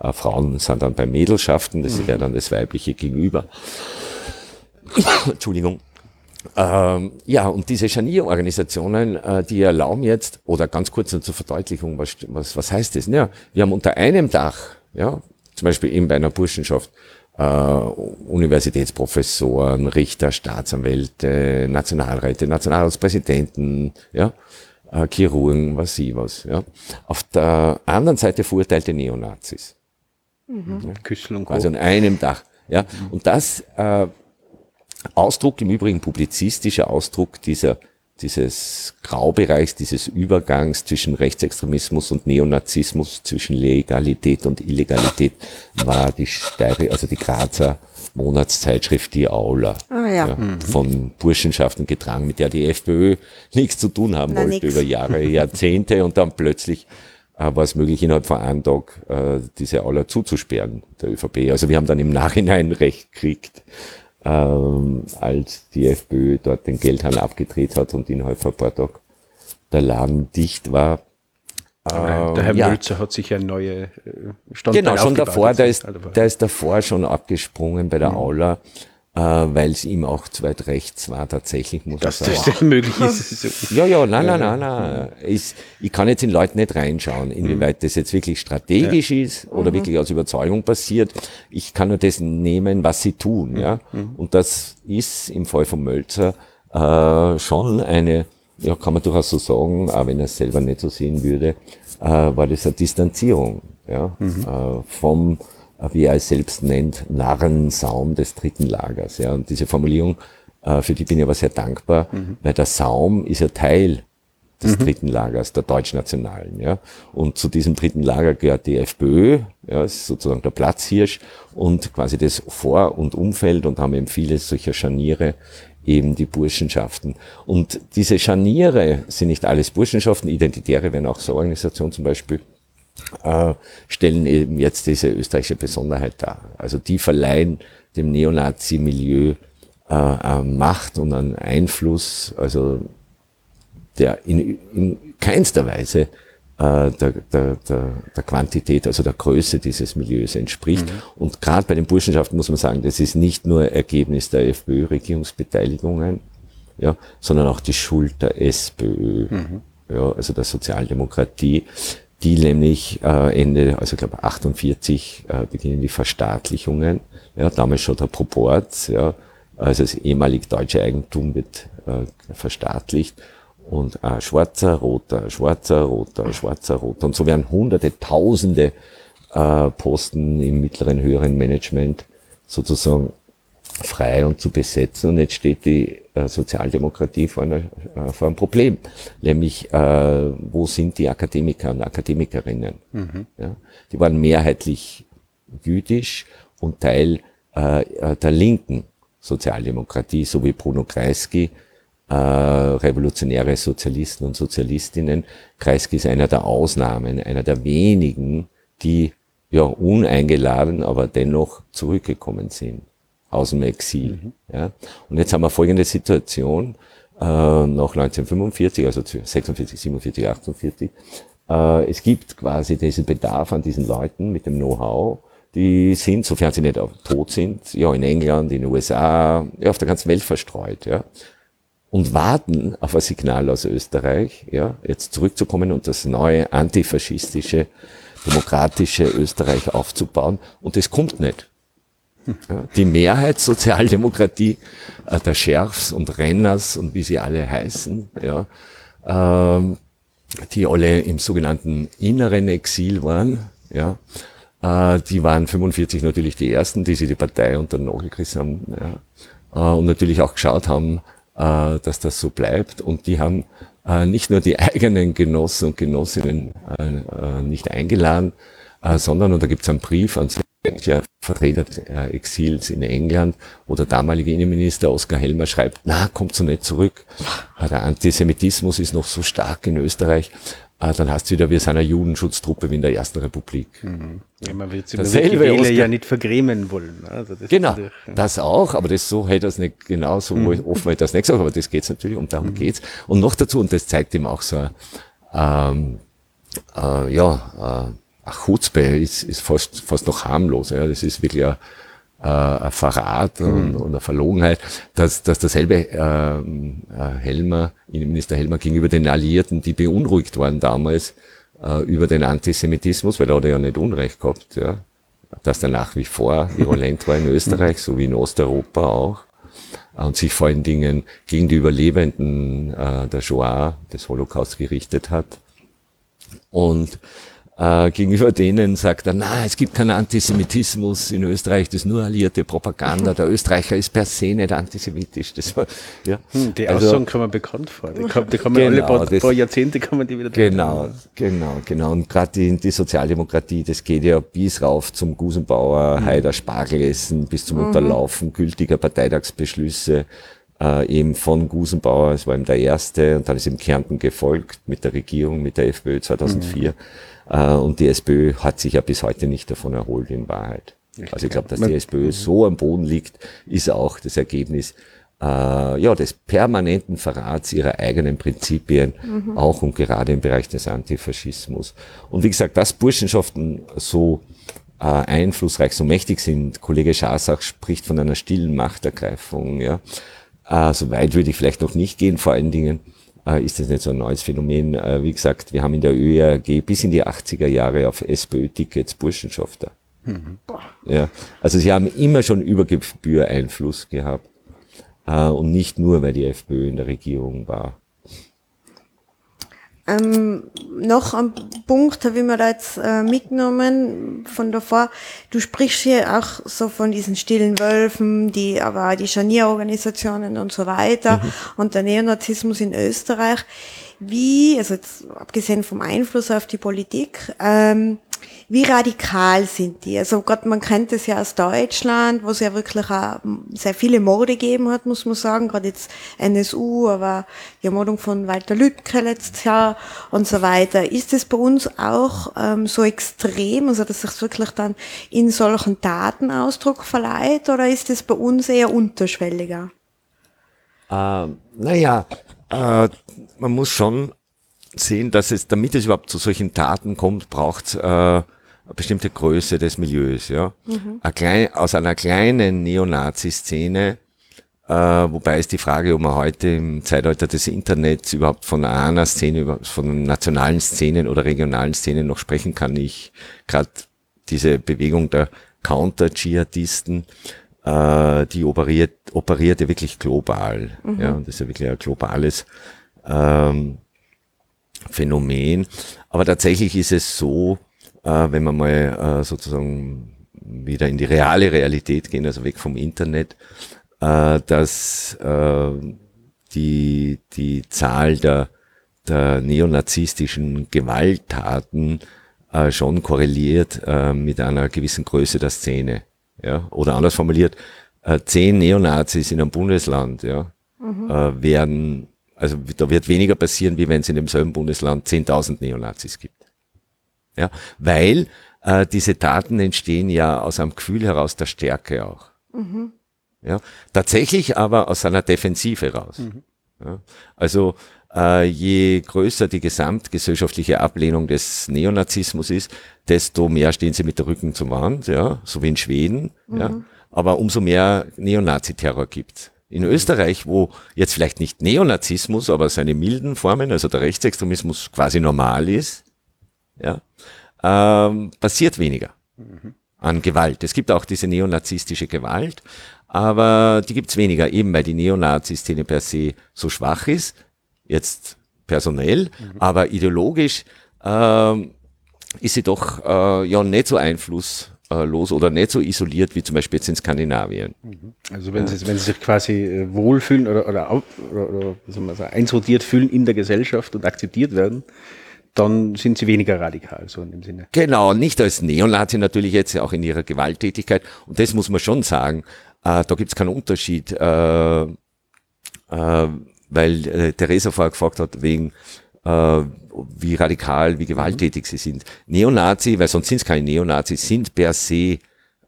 äh, Frauen sind dann bei Mädelschaften, das mhm. wäre dann das weibliche Gegenüber. Entschuldigung. Ähm, ja, und diese Scharnierorganisationen, äh, die erlauben jetzt, oder ganz kurz zur Verdeutlichung, was, was, was heißt das? Ja, wir haben unter einem Dach, ja, zum Beispiel eben bei einer Burschenschaft, äh, Universitätsprofessoren, Richter, Staatsanwälte, Nationalräte, Nationalratspräsidenten, ja, äh, Chirurgen, was sie was. Ja. Auf der anderen Seite verurteilte Neonazis. Mhm. Ja. Küssel und Co. Also an einem Dach. Ja. Mhm. Und das äh, Ausdruck, im Übrigen publizistischer Ausdruck dieser dieses Graubereichs, dieses Übergangs zwischen Rechtsextremismus und Neonazismus, zwischen Legalität und Illegalität, war die Steibe, also die Grazer Monatszeitschrift Die Aula. Ah, ja. ja mhm. Von Burschenschaften getragen, mit der die FPÖ nichts zu tun haben Na, wollte nix. über Jahre, Jahrzehnte und dann plötzlich äh, war es möglich, innerhalb von einem Tag äh, diese Aula zuzusperren, der ÖVP. Also wir haben dann im Nachhinein Recht gekriegt ähm, als die FPÖ dort den Geldhahn abgedreht hat und innerhalb von ein paar Tagen der Laden dicht war. Ähm, der Herr ja. Mölzer hat sich ein neue äh, Standbein Genau, schon davor, da ist, da ist davor schon abgesprungen bei der mhm. Aula weil es ihm auch zu weit rechts war, tatsächlich, muss Dass ich sagen. Das möglich ist. ja, ja, nein, nein, nein, nein. Ich, ich kann jetzt in Leute nicht reinschauen, inwieweit das jetzt wirklich strategisch ja. ist oder mhm. wirklich aus Überzeugung passiert. Ich kann nur das nehmen, was sie tun, ja. Mhm. Und das ist im Fall von Mölzer äh, schon eine, ja, kann man durchaus so sagen, auch wenn er es selber nicht so sehen würde, äh, war das eine Distanzierung, ja, mhm. äh, vom wie er es selbst nennt, Narrensaum des dritten Lagers. Ja, und diese Formulierung, äh, für die bin ich aber sehr dankbar, mhm. weil der Saum ist ja Teil des mhm. dritten Lagers, der Deutschnationalen. Ja. Und zu diesem dritten Lager gehört die FPÖ, ja, ist sozusagen der Platzhirsch und quasi das Vor- und Umfeld und haben eben viele solcher Scharniere, eben die Burschenschaften. Und diese Scharniere sind nicht alles Burschenschaften, Identitäre werden auch so Organisationen zum Beispiel, äh, stellen eben jetzt diese österreichische Besonderheit dar. Also die verleihen dem Neonazi-Milieu äh, an Macht und an Einfluss, also der in, in keinster Weise äh, der, der, der, der Quantität, also der Größe dieses Milieus entspricht. Mhm. Und gerade bei den Burschenschaften muss man sagen, das ist nicht nur Ergebnis der FPÖ-Regierungsbeteiligungen, ja, sondern auch die Schuld der SPÖ, mhm. ja, also der Sozialdemokratie, die nämlich äh, Ende, also ich glaube 48 äh, beginnen die Verstaatlichungen. Ja, damals schon der Proport, ja, also das ehemalig deutsche Eigentum wird äh, verstaatlicht und äh, schwarzer, roter, schwarzer, roter, schwarzer, roter. Und so werden hunderte, tausende äh, Posten im mittleren, höheren Management sozusagen frei und zu besetzen. Und jetzt steht die äh, Sozialdemokratie vor, einer, äh, vor einem Problem, nämlich äh, wo sind die Akademiker und Akademikerinnen? Mhm. Ja? Die waren mehrheitlich jüdisch und Teil äh, äh der linken Sozialdemokratie, so wie Bruno Kreisky, äh, revolutionäre Sozialisten und Sozialistinnen. Kreisky ist einer der Ausnahmen, einer der wenigen, die ja uneingeladen, aber dennoch zurückgekommen sind aus dem Exil. Mhm. Ja. Und jetzt haben wir folgende Situation, äh, nach 1945, also 46, 47, 48, äh, es gibt quasi diesen Bedarf an diesen Leuten mit dem Know-how, die sind, sofern sie nicht tot sind, ja in England, in den USA, ja auf der ganzen Welt verstreut. Ja. und warten auf ein Signal aus Österreich, ja, jetzt zurückzukommen und das neue antifaschistische, demokratische Österreich aufzubauen. Und es kommt nicht. Die Mehrheit Sozialdemokratie, äh, der Scherfs und Renners und wie sie alle heißen, ja, ähm, die alle im sogenannten inneren Exil waren, ja, äh, die waren 45 natürlich die ersten, die sie die Partei unter den Nagel gerissen haben, ja, äh, und natürlich auch geschaut haben, äh, dass das so bleibt. Und die haben nicht nur die eigenen Genossen und Genossinnen nicht eingeladen, sondern, und da gibt es einen Brief an sämtliche Vertreter des Exils in England, wo der damalige Innenminister Oskar Helmer schreibt, na, kommt so nicht zurück. Der Antisemitismus ist noch so stark in Österreich. Ah, dann hast du wieder, wir sind eine Judenschutztruppe wie in der Ersten Republik. Mhm. Ja, man wird, die Wähler ja nicht vergrämen wollen. Also das genau, ja. das auch, aber das so hätte das nicht, genau so mhm. offen hätte das nicht gesagt, aber das geht's natürlich, und darum mhm. geht's. Und noch dazu, und das zeigt ihm auch so, ähm, äh, ja, äh, ach, Chutzpe ist, ist fast, fast noch harmlos, ja, das ist wirklich ein, äh, ein Verrat und, mhm. und eine Verlogenheit, dass, dass derselbe äh, äh, Helmer, Innenminister Helmer gegenüber den Alliierten, die beunruhigt waren damals äh, über den Antisemitismus, weil er hat ja nicht Unrecht gehabt, ja, dass der nach wie vor virulent war in Österreich, so wie in Osteuropa auch, und sich vor allen Dingen gegen die Überlebenden äh, der Shoah, des Holocaust gerichtet hat. Und äh, gegenüber denen sagt er, na, es gibt keinen Antisemitismus in Österreich, das ist nur alliierte Propaganda. Der Österreicher ist per se nicht antisemitisch. Das war, ja. Hm, die also, Aussagen kommen bekannt vor. Die, kann, die kann man genau, alle paar, paar Jahrzehnte kann man die wieder Genau, tun. genau, genau. Und gerade die, die Sozialdemokratie, das geht ja bis rauf zum Gusenbauer, mhm. Haider Spargelessen, bis zum mhm. Unterlaufen gültiger Parteitagsbeschlüsse äh, eben von Gusenbauer, es war eben der erste, und dann ist ihm Kärnten gefolgt mit der Regierung, mit der FPÖ 2004. Mhm. Äh, und die SPÖ hat sich ja bis heute nicht davon erholt in Wahrheit. Also ich glaube, dass die SPÖ so am Boden liegt, ist auch das Ergebnis äh, ja, des permanenten Verrats ihrer eigenen Prinzipien, mhm. auch und gerade im Bereich des Antifaschismus. Und wie gesagt, dass Burschenschaften so äh, einflussreich, so mächtig sind, Kollege Schasach spricht von einer stillen Machtergreifung, ja. Äh, so weit würde ich vielleicht noch nicht gehen, vor allen Dingen äh, ist das nicht so ein neues Phänomen. Äh, wie gesagt, wir haben in der ÖRG bis in die 80er Jahre auf SPÖ-Tickets Burschenschafter. Mhm. Ja, also sie haben immer schon über Gebühr Einfluss gehabt. Äh, und nicht nur, weil die FPÖ in der Regierung war. Ähm, noch ein Punkt habe ich mir da jetzt äh, mitgenommen von davor. Du sprichst hier auch so von diesen stillen Wölfen, die aber die Scharnierorganisationen und so weiter mhm. und der Neonazismus in Österreich. Wie, also jetzt abgesehen vom Einfluss auf die Politik, ähm, wie radikal sind die? Also Gott, man kennt es ja aus Deutschland, wo es ja wirklich auch sehr viele Morde gegeben hat, muss man sagen. Gerade jetzt NSU, aber die Ermordung von Walter Lübcke letztes Jahr und so weiter. Ist es bei uns auch ähm, so extrem, also dass sich wirklich dann in solchen Taten Ausdruck verleiht, oder ist es bei uns eher unterschwelliger? Ähm, naja, äh, man muss schon sehen, dass es, damit es überhaupt zu solchen Taten kommt, braucht äh, eine bestimmte Größe des Milieus, ja. Mhm. Ein klein, aus einer kleinen Neonazi-Szene, äh, wobei ist die Frage, ob man heute im Zeitalter des Internets überhaupt von einer Szene, von nationalen Szenen oder regionalen Szenen noch sprechen kann. Ich gerade diese Bewegung der Counter-Dschihadisten, äh, die operiert, operiert ja wirklich global. Mhm. Ja, das ist ja wirklich ein globales ähm, Phänomen. Aber tatsächlich ist es so, äh, wenn wir mal äh, sozusagen wieder in die reale Realität gehen, also weg vom Internet, äh, dass äh, die, die Zahl der, der neonazistischen Gewalttaten äh, schon korreliert äh, mit einer gewissen Größe der Szene. Ja? Oder anders formuliert, äh, zehn Neonazis in einem Bundesland ja, mhm. äh, werden, also da wird weniger passieren, wie wenn es in demselben Bundesland 10.000 Neonazis gibt. Ja, weil äh, diese Taten entstehen ja aus einem Gefühl heraus der Stärke auch. Mhm. Ja, tatsächlich aber aus einer Defensive raus. Mhm. Ja, also äh, je größer die gesamtgesellschaftliche Ablehnung des Neonazismus ist, desto mehr stehen sie mit der Rücken zum Wand, ja, so wie in Schweden, mhm. ja. Aber umso mehr Neonazi-Terror gibt. In Österreich, wo jetzt vielleicht nicht Neonazismus, aber seine milden Formen, also der Rechtsextremismus quasi normal ist, ja, ähm, passiert weniger an Gewalt. Es gibt auch diese neonazistische Gewalt, aber die gibt's weniger, eben weil die Neonazi-Szene per se so schwach ist, jetzt personell, mhm. aber ideologisch ähm, ist sie doch äh, ja nicht so einflusslos oder nicht so isoliert wie zum Beispiel jetzt in Skandinavien. Mhm. Also wenn, ja. sie, wenn sie sich quasi äh, wohlfühlen oder, oder, oder, oder soll man sagen, einsortiert fühlen in der Gesellschaft und akzeptiert werden, dann sind sie weniger radikal, so in dem Sinne. Genau, nicht als Neonazi natürlich jetzt auch in ihrer Gewalttätigkeit. Und das muss man schon sagen, äh, da gibt es keinen Unterschied, äh, äh, weil äh, Theresa vorher gefragt hat, wegen äh, wie radikal, wie gewalttätig mhm. sie sind. Neonazi, weil sonst sind es keine Neonazis, sind per se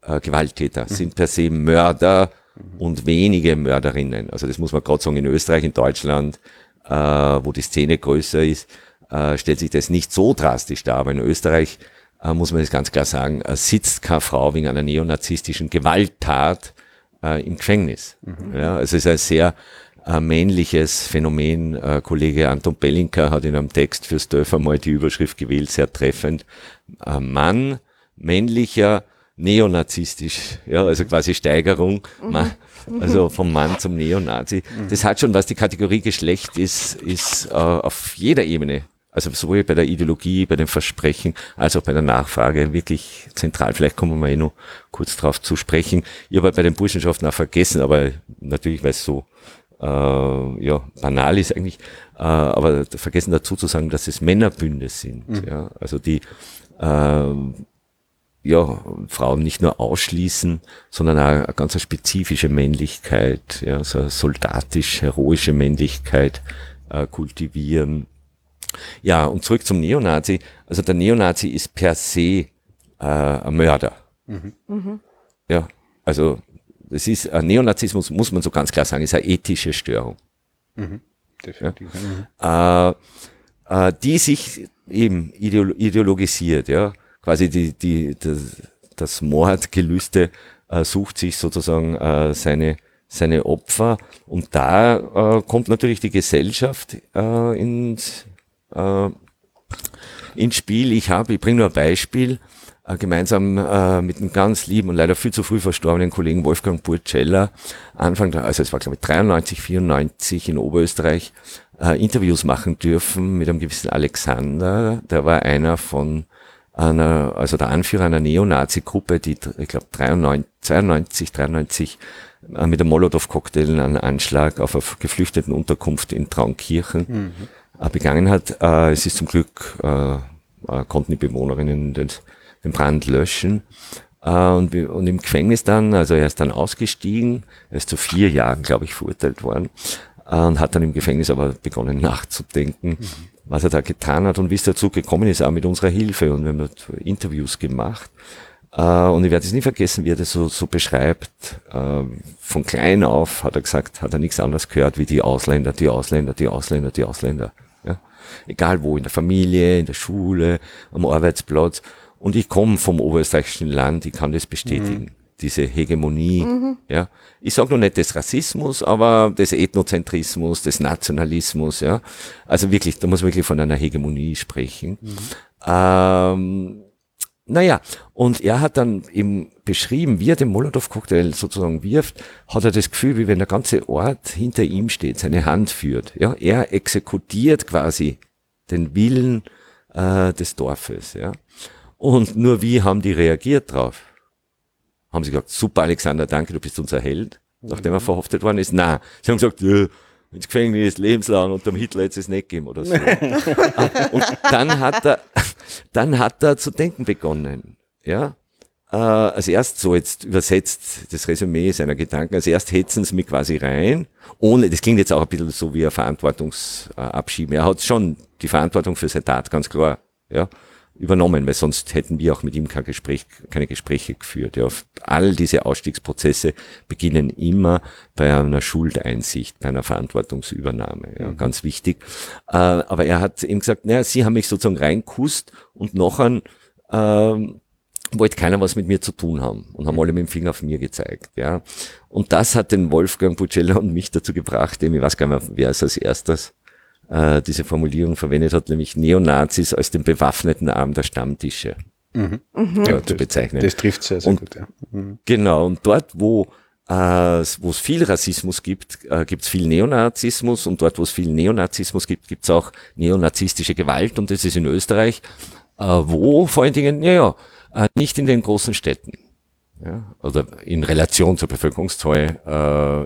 äh, Gewalttäter, mhm. sind per se Mörder mhm. und wenige Mörderinnen. Also das muss man gerade sagen, in Österreich, in Deutschland, äh, wo die Szene größer ist, äh, stellt sich das nicht so drastisch dar. Aber in Österreich äh, muss man das ganz klar sagen, äh, sitzt keine Frau wegen einer neonazistischen Gewalttat äh, im Gefängnis. Mhm. Ja, also es ist ein sehr äh, männliches Phänomen. Äh, Kollege Anton Bellinker hat in einem Text fürs Dörfer mal die Überschrift gewählt, sehr treffend. Äh, Mann, männlicher, neonazistisch, ja, also quasi Steigerung, mhm. also vom Mann zum Neonazi. Mhm. Das hat schon, was die Kategorie Geschlecht ist, ist äh, auf jeder Ebene also sowohl bei der Ideologie, bei den Versprechen, als auch bei der Nachfrage wirklich zentral. Vielleicht kommen wir mal eh noch kurz drauf zu sprechen. Ich habe bei den Burschenschaften auch vergessen, aber natürlich, weil es so äh, ja, banal ist eigentlich, äh, aber vergessen dazu zu sagen, dass es Männerbünde sind. Mhm. Ja, also die äh, ja, Frauen nicht nur ausschließen, sondern auch eine ganz spezifische Männlichkeit, ja, so eine soldatisch-heroische Männlichkeit äh, kultivieren ja, und zurück zum Neonazi. Also der Neonazi ist per se äh, ein Mörder. Mhm. Mhm. Ja, also das ist, ein Neonazismus muss man so ganz klar sagen, ist eine ethische Störung. Mhm. Definitiv. Ja. Äh, äh, die sich eben ideologisiert, ja. Quasi die, die, das, das Mordgelüste äh, sucht sich sozusagen äh, seine, seine Opfer und da äh, kommt natürlich die Gesellschaft äh, ins, äh, ins Spiel. Ich habe, ich bringe nur ein Beispiel, äh, gemeinsam äh, mit einem ganz lieben und leider viel zu früh verstorbenen Kollegen Wolfgang Burceller, Anfang, der, also es war glaube ich 93, 94 in Oberösterreich, äh, Interviews machen dürfen mit einem gewissen Alexander, der war einer von einer, also der Anführer einer Neonazi-Gruppe, die, ich glaube, 92, 93 äh, mit einem Molotow-Cocktail einen Anschlag auf eine geflüchteten Unterkunft in Traunkirchen mhm äh, begangen hat. Äh, es ist zum Glück, äh, konnten die Bewohnerinnen den, den Brand löschen. Und, und, im Gefängnis dann, also er ist dann ausgestiegen, er ist zu vier Jahren, glaube ich, verurteilt worden und hat dann im Gefängnis aber begonnen nachzudenken, mhm. was er da getan hat und wie es dazu gekommen ist, auch mit unserer Hilfe. Und wir haben Interviews gemacht. und ich werde es nie vergessen, wie er das so, so beschreibt. von klein auf hat er gesagt, hat er nichts anderes gehört wie die Ausländer, die Ausländer, die Ausländer, die Ausländer egal wo, in der Familie, in der Schule, am Arbeitsplatz. Und ich komme vom oberösterreichischen Land, ich kann das bestätigen. Mhm. Diese Hegemonie, mhm. ja. Ich sage noch nicht des Rassismus, aber des Ethnozentrismus, des Nationalismus, ja. Also wirklich, da muss man wirklich von einer Hegemonie sprechen. Mhm. Ähm, naja, und er hat dann eben beschrieben, wie er den Molotow-Cocktail sozusagen wirft, hat er das Gefühl, wie wenn der ganze Ort hinter ihm steht, seine Hand führt. Ja, er exekutiert quasi den Willen äh, des Dorfes. Ja. Und nur wie haben die reagiert drauf? Haben sie gesagt, super Alexander, danke, du bist unser Held, nachdem er verhaftet worden ist? Na, sie haben gesagt, äh, ins Gefängnis lebenslang und dem Hitler jetzt es nicht geben oder so. und dann hat er, dann hat er zu denken begonnen. Ja, äh, als erst so jetzt übersetzt das Resümee seiner Gedanken, als erst hetzen sie mich quasi rein, ohne, das klingt jetzt auch ein bisschen so wie ein Verantwortungsabschieben. Er hat schon die Verantwortung für seine Tat, ganz klar. Ja, übernommen, weil sonst hätten wir auch mit ihm kein Gespräch, keine Gespräche geführt. Ja. All diese Ausstiegsprozesse beginnen immer bei einer Schuldeinsicht, bei einer Verantwortungsübernahme. Ja, mhm. Ganz wichtig. Äh, aber er hat eben gesagt, naja, Sie haben mich sozusagen reinkusst und noch ein, ähm, wollte keiner was mit mir zu tun haben und haben alle mit dem Finger auf mir gezeigt. Ja. Und das hat den Wolfgang Pucella und mich dazu gebracht, eben, ich weiß gar nicht mehr, wer es als erstes äh, diese Formulierung verwendet hat, nämlich Neonazis als den bewaffneten Arm der Stammtische Mhm. ja, zu bezeichnen. Das trifft sehr, sehr Und- gut. Ja. Mhm. Genau, und dort, wo äh, wo es viel Rassismus gibt, äh, gibt es viel Neonazismus und dort, wo es viel Neonazismus gibt, gibt es auch neonazistische Gewalt und das ist in Österreich, äh, wo vor allen Dingen, ja, ja, äh, nicht in den großen Städten. Ja, oder in Relation zur Bevölkerungszahl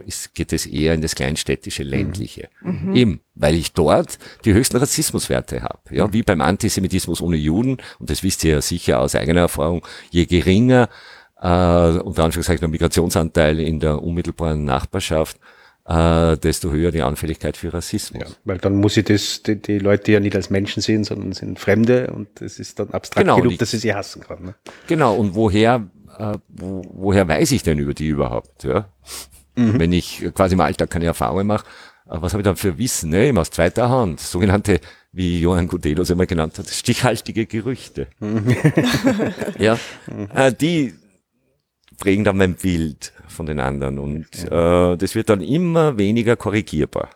äh, ist, geht es eher in das kleinstädtische, ländliche. Eben, weil ich dort die höchsten Rassismuswerte habe. Ja, wie beim Antisemitismus ohne Juden, und das wisst ihr ja sicher aus eigener Erfahrung, je geringer äh, unter Anführungszeichen der Migrationsanteil in der unmittelbaren Nachbarschaft, äh, desto höher die Anfälligkeit für Rassismus. Ja, weil dann muss ich das, die, die Leute ja nicht als Menschen sehen, sondern sind Fremde und das ist dann abstrakt Genau, genug, die- dass ich sie hassen kann. Ne? Genau, und woher, äh, wo, woher weiß ich denn über die überhaupt? Ja? Wenn ich quasi im Alltag keine Erfahrungen mache, äh, was habe ich dann für Wissen? Ne? Eben aus zweiter Hand. Sogenannte, wie Johann Gudelos immer genannt hat, stichhaltige Gerüchte. ja, äh, die prägen dann mein Bild von den anderen und äh, das wird dann immer weniger korrigierbar.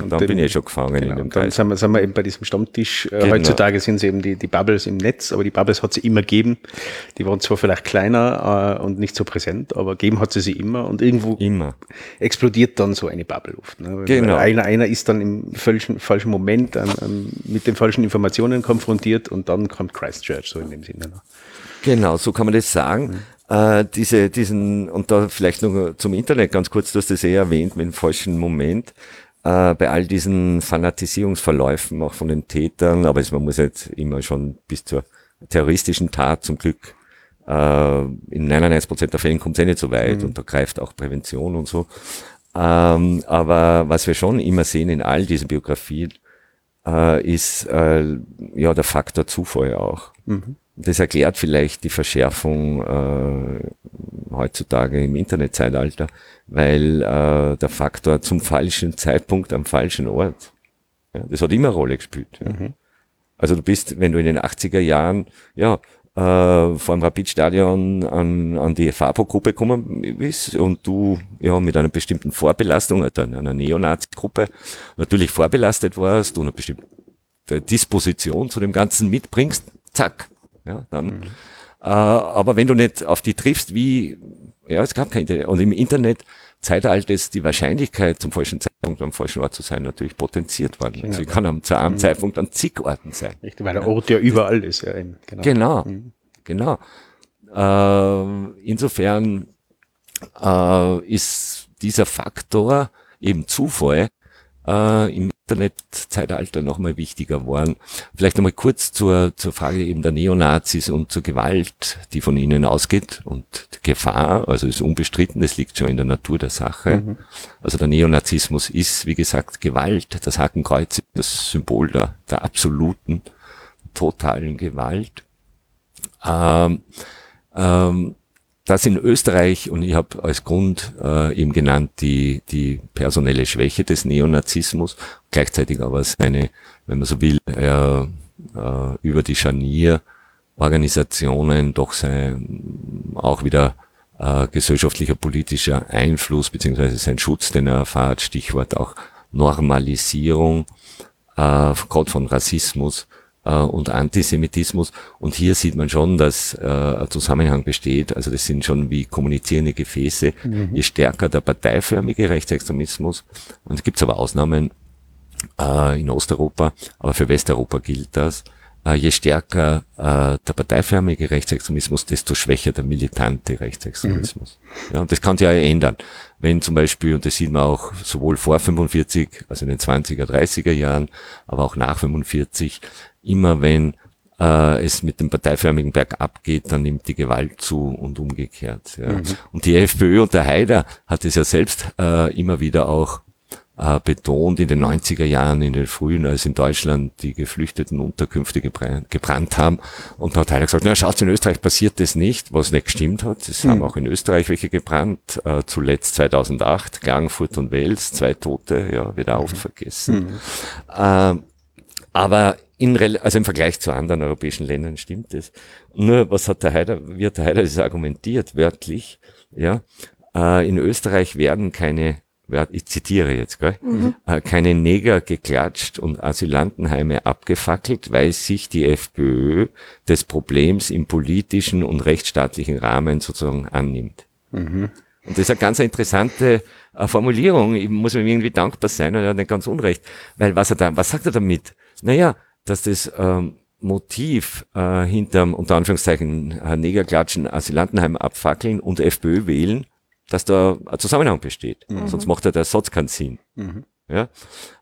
Und dann den- bin ich eh schon gefangen in Genau. dem Und dann Kreis. sind wir, sind wir eben bei diesem Stammtisch. Äh, Genau. Heutzutage sind es eben die, die Bubbles im Netz, aber die Bubbles hat sie immer gegeben. Die waren zwar vielleicht kleiner äh, und nicht so präsent, aber geben hat sie sie immer und irgendwo Immer. explodiert dann so eine Bubble oft. Ne? Genau. Einer, einer ist dann im falschen, falschen Moment an, an, mit den falschen Informationen konfrontiert und dann kommt Christchurch so in dem Sinne. Ne? Genau, so kann man das sagen. Äh, diese, diesen, und da vielleicht noch zum Internet ganz kurz, du hast das eh erwähnt, mit dem falschen Moment. Äh, bei all diesen Fanatisierungsverläufen, auch von den Tätern, aber es, man muss jetzt immer schon bis zur terroristischen Tat zum Glück, äh, in 99% der Fällen kommt es eh nicht so weit und da greift auch Prävention und so. Ähm, aber was wir schon immer sehen in all diesen Biografien, äh, ist äh, ja der Faktor Zufall auch. Das erklärt vielleicht die Verschärfung äh, heutzutage im Internetzeitalter, weil äh, der Faktor zum falschen Zeitpunkt am falschen Ort, ja, das hat immer eine Rolle gespielt. Ja. Also du bist, wenn du in den 80er Jahren, ja, äh, vor dem Rapidstadion an, an die FAPO-Gruppe gekommen bist und du ja mit einer bestimmten Vorbelastung, also einer Neonazi-Gruppe, natürlich vorbelastet warst und eine bestimmte Disposition zu dem Ganzen mitbringst, zack. Ja, dann. Äh, aber wenn du nicht auf die triffst, wie, ja, es gab kein Internet. Und im Internet Zeitalter ist die Wahrscheinlichkeit, zum falschen Zeitpunkt am falschen Ort zu sein, natürlich potenziert worden. Sie kann am, zu einem Zeitpunkt an zig Orten sein. Richtig, weil der Ort ja überall ist. Ja, eben. Genau. Genau, genau. Äh, insofern äh, ist dieser Faktor eben Zufall äh, im Internetzeitalter nochmal wichtiger geworden. Vielleicht nochmal kurz zur, zur Frage eben der Neonazis und zur Gewalt, die von ihnen ausgeht und die Gefahr, also ist unbestritten, das liegt schon in der Natur der Sache. Also der Neonazismus ist, wie gesagt, Gewalt. Das Hakenkreuz ist das Symbol der, der absoluten, totalen Gewalt. Ähm, ähm, das in Österreich, und ich habe als Grund äh, eben genannt die, die personelle Schwäche des Neonazismus, gleichzeitig aber seine, wenn man so will, äh, äh, über die Scharnier-Organisationen doch sein, auch wieder äh, gesellschaftlicher politischer Einfluss, beziehungsweise sein Schutz, den er erfahrt, Stichwort auch Normalisierung, äh, gerade von Rassismus äh, und Antisemitismus. Und hier sieht man schon, dass äh, ein Zusammenhang besteht. Also das sind schon wie kommunizierende Gefäße. Je stärker der parteiförmige Rechtsextremismus, und es gibt aber Ausnahmen äh, in Osteuropa, aber für Westeuropa gilt das, äh, je stärker äh, der parteiförmige Rechtsextremismus, desto schwächer der militante Rechtsextremismus. Ja, und das kann sich ja ändern. Wenn zum Beispiel, und das sieht man auch sowohl vor 45, also in den 20er, 30er Jahren, aber auch nach 45, immer wenn äh, es mit dem parteiförmigen bergab geht, dann nimmt die Gewalt zu und umgekehrt. Ja. Und die FPÖ und der Haider hat es ja selbst äh, immer wieder auch äh, betont in den 90er Jahren, in den frühen, als in Deutschland die geflüchteten Unterkünfte gebrannt, gebrannt haben. Und da hat Heiler gesagt, na schaut, in Österreich passiert das nicht, was nicht gestimmt hat. Es haben auch in Österreich welche gebrannt, äh, zuletzt 2008, Klagenfurt und Wels, zwei Tote, ja, wird auch oft vergessen. Ähm, Aber in, also im Vergleich zu anderen europäischen Ländern stimmt es. Nur, was hat der Heider, wie hat der Heider das argumentiert, wörtlich, ja, äh, in Österreich werden keine, ich zitiere jetzt, gell, mhm. äh, keine Neger geklatscht und Asylantenheime abgefackelt, weil sich die FPÖ des Problems im politischen und rechtsstaatlichen Rahmen sozusagen annimmt. Mhm. Und das ist eine ganz interessante äh, Formulierung. Ich muss mir irgendwie dankbar sein, und er hat nicht ganz unrecht. Weil was er da, was sagt er damit? Naja, dass das ähm, Motiv äh, hinterm, unter Anführungszeichen, äh, Negerklatschen, Asylantenheim abfackeln und FPÖ wählen, dass da ein Zusammenhang besteht. Mhm. Sonst macht er der Satz keinen Sinn. Mhm. Ja?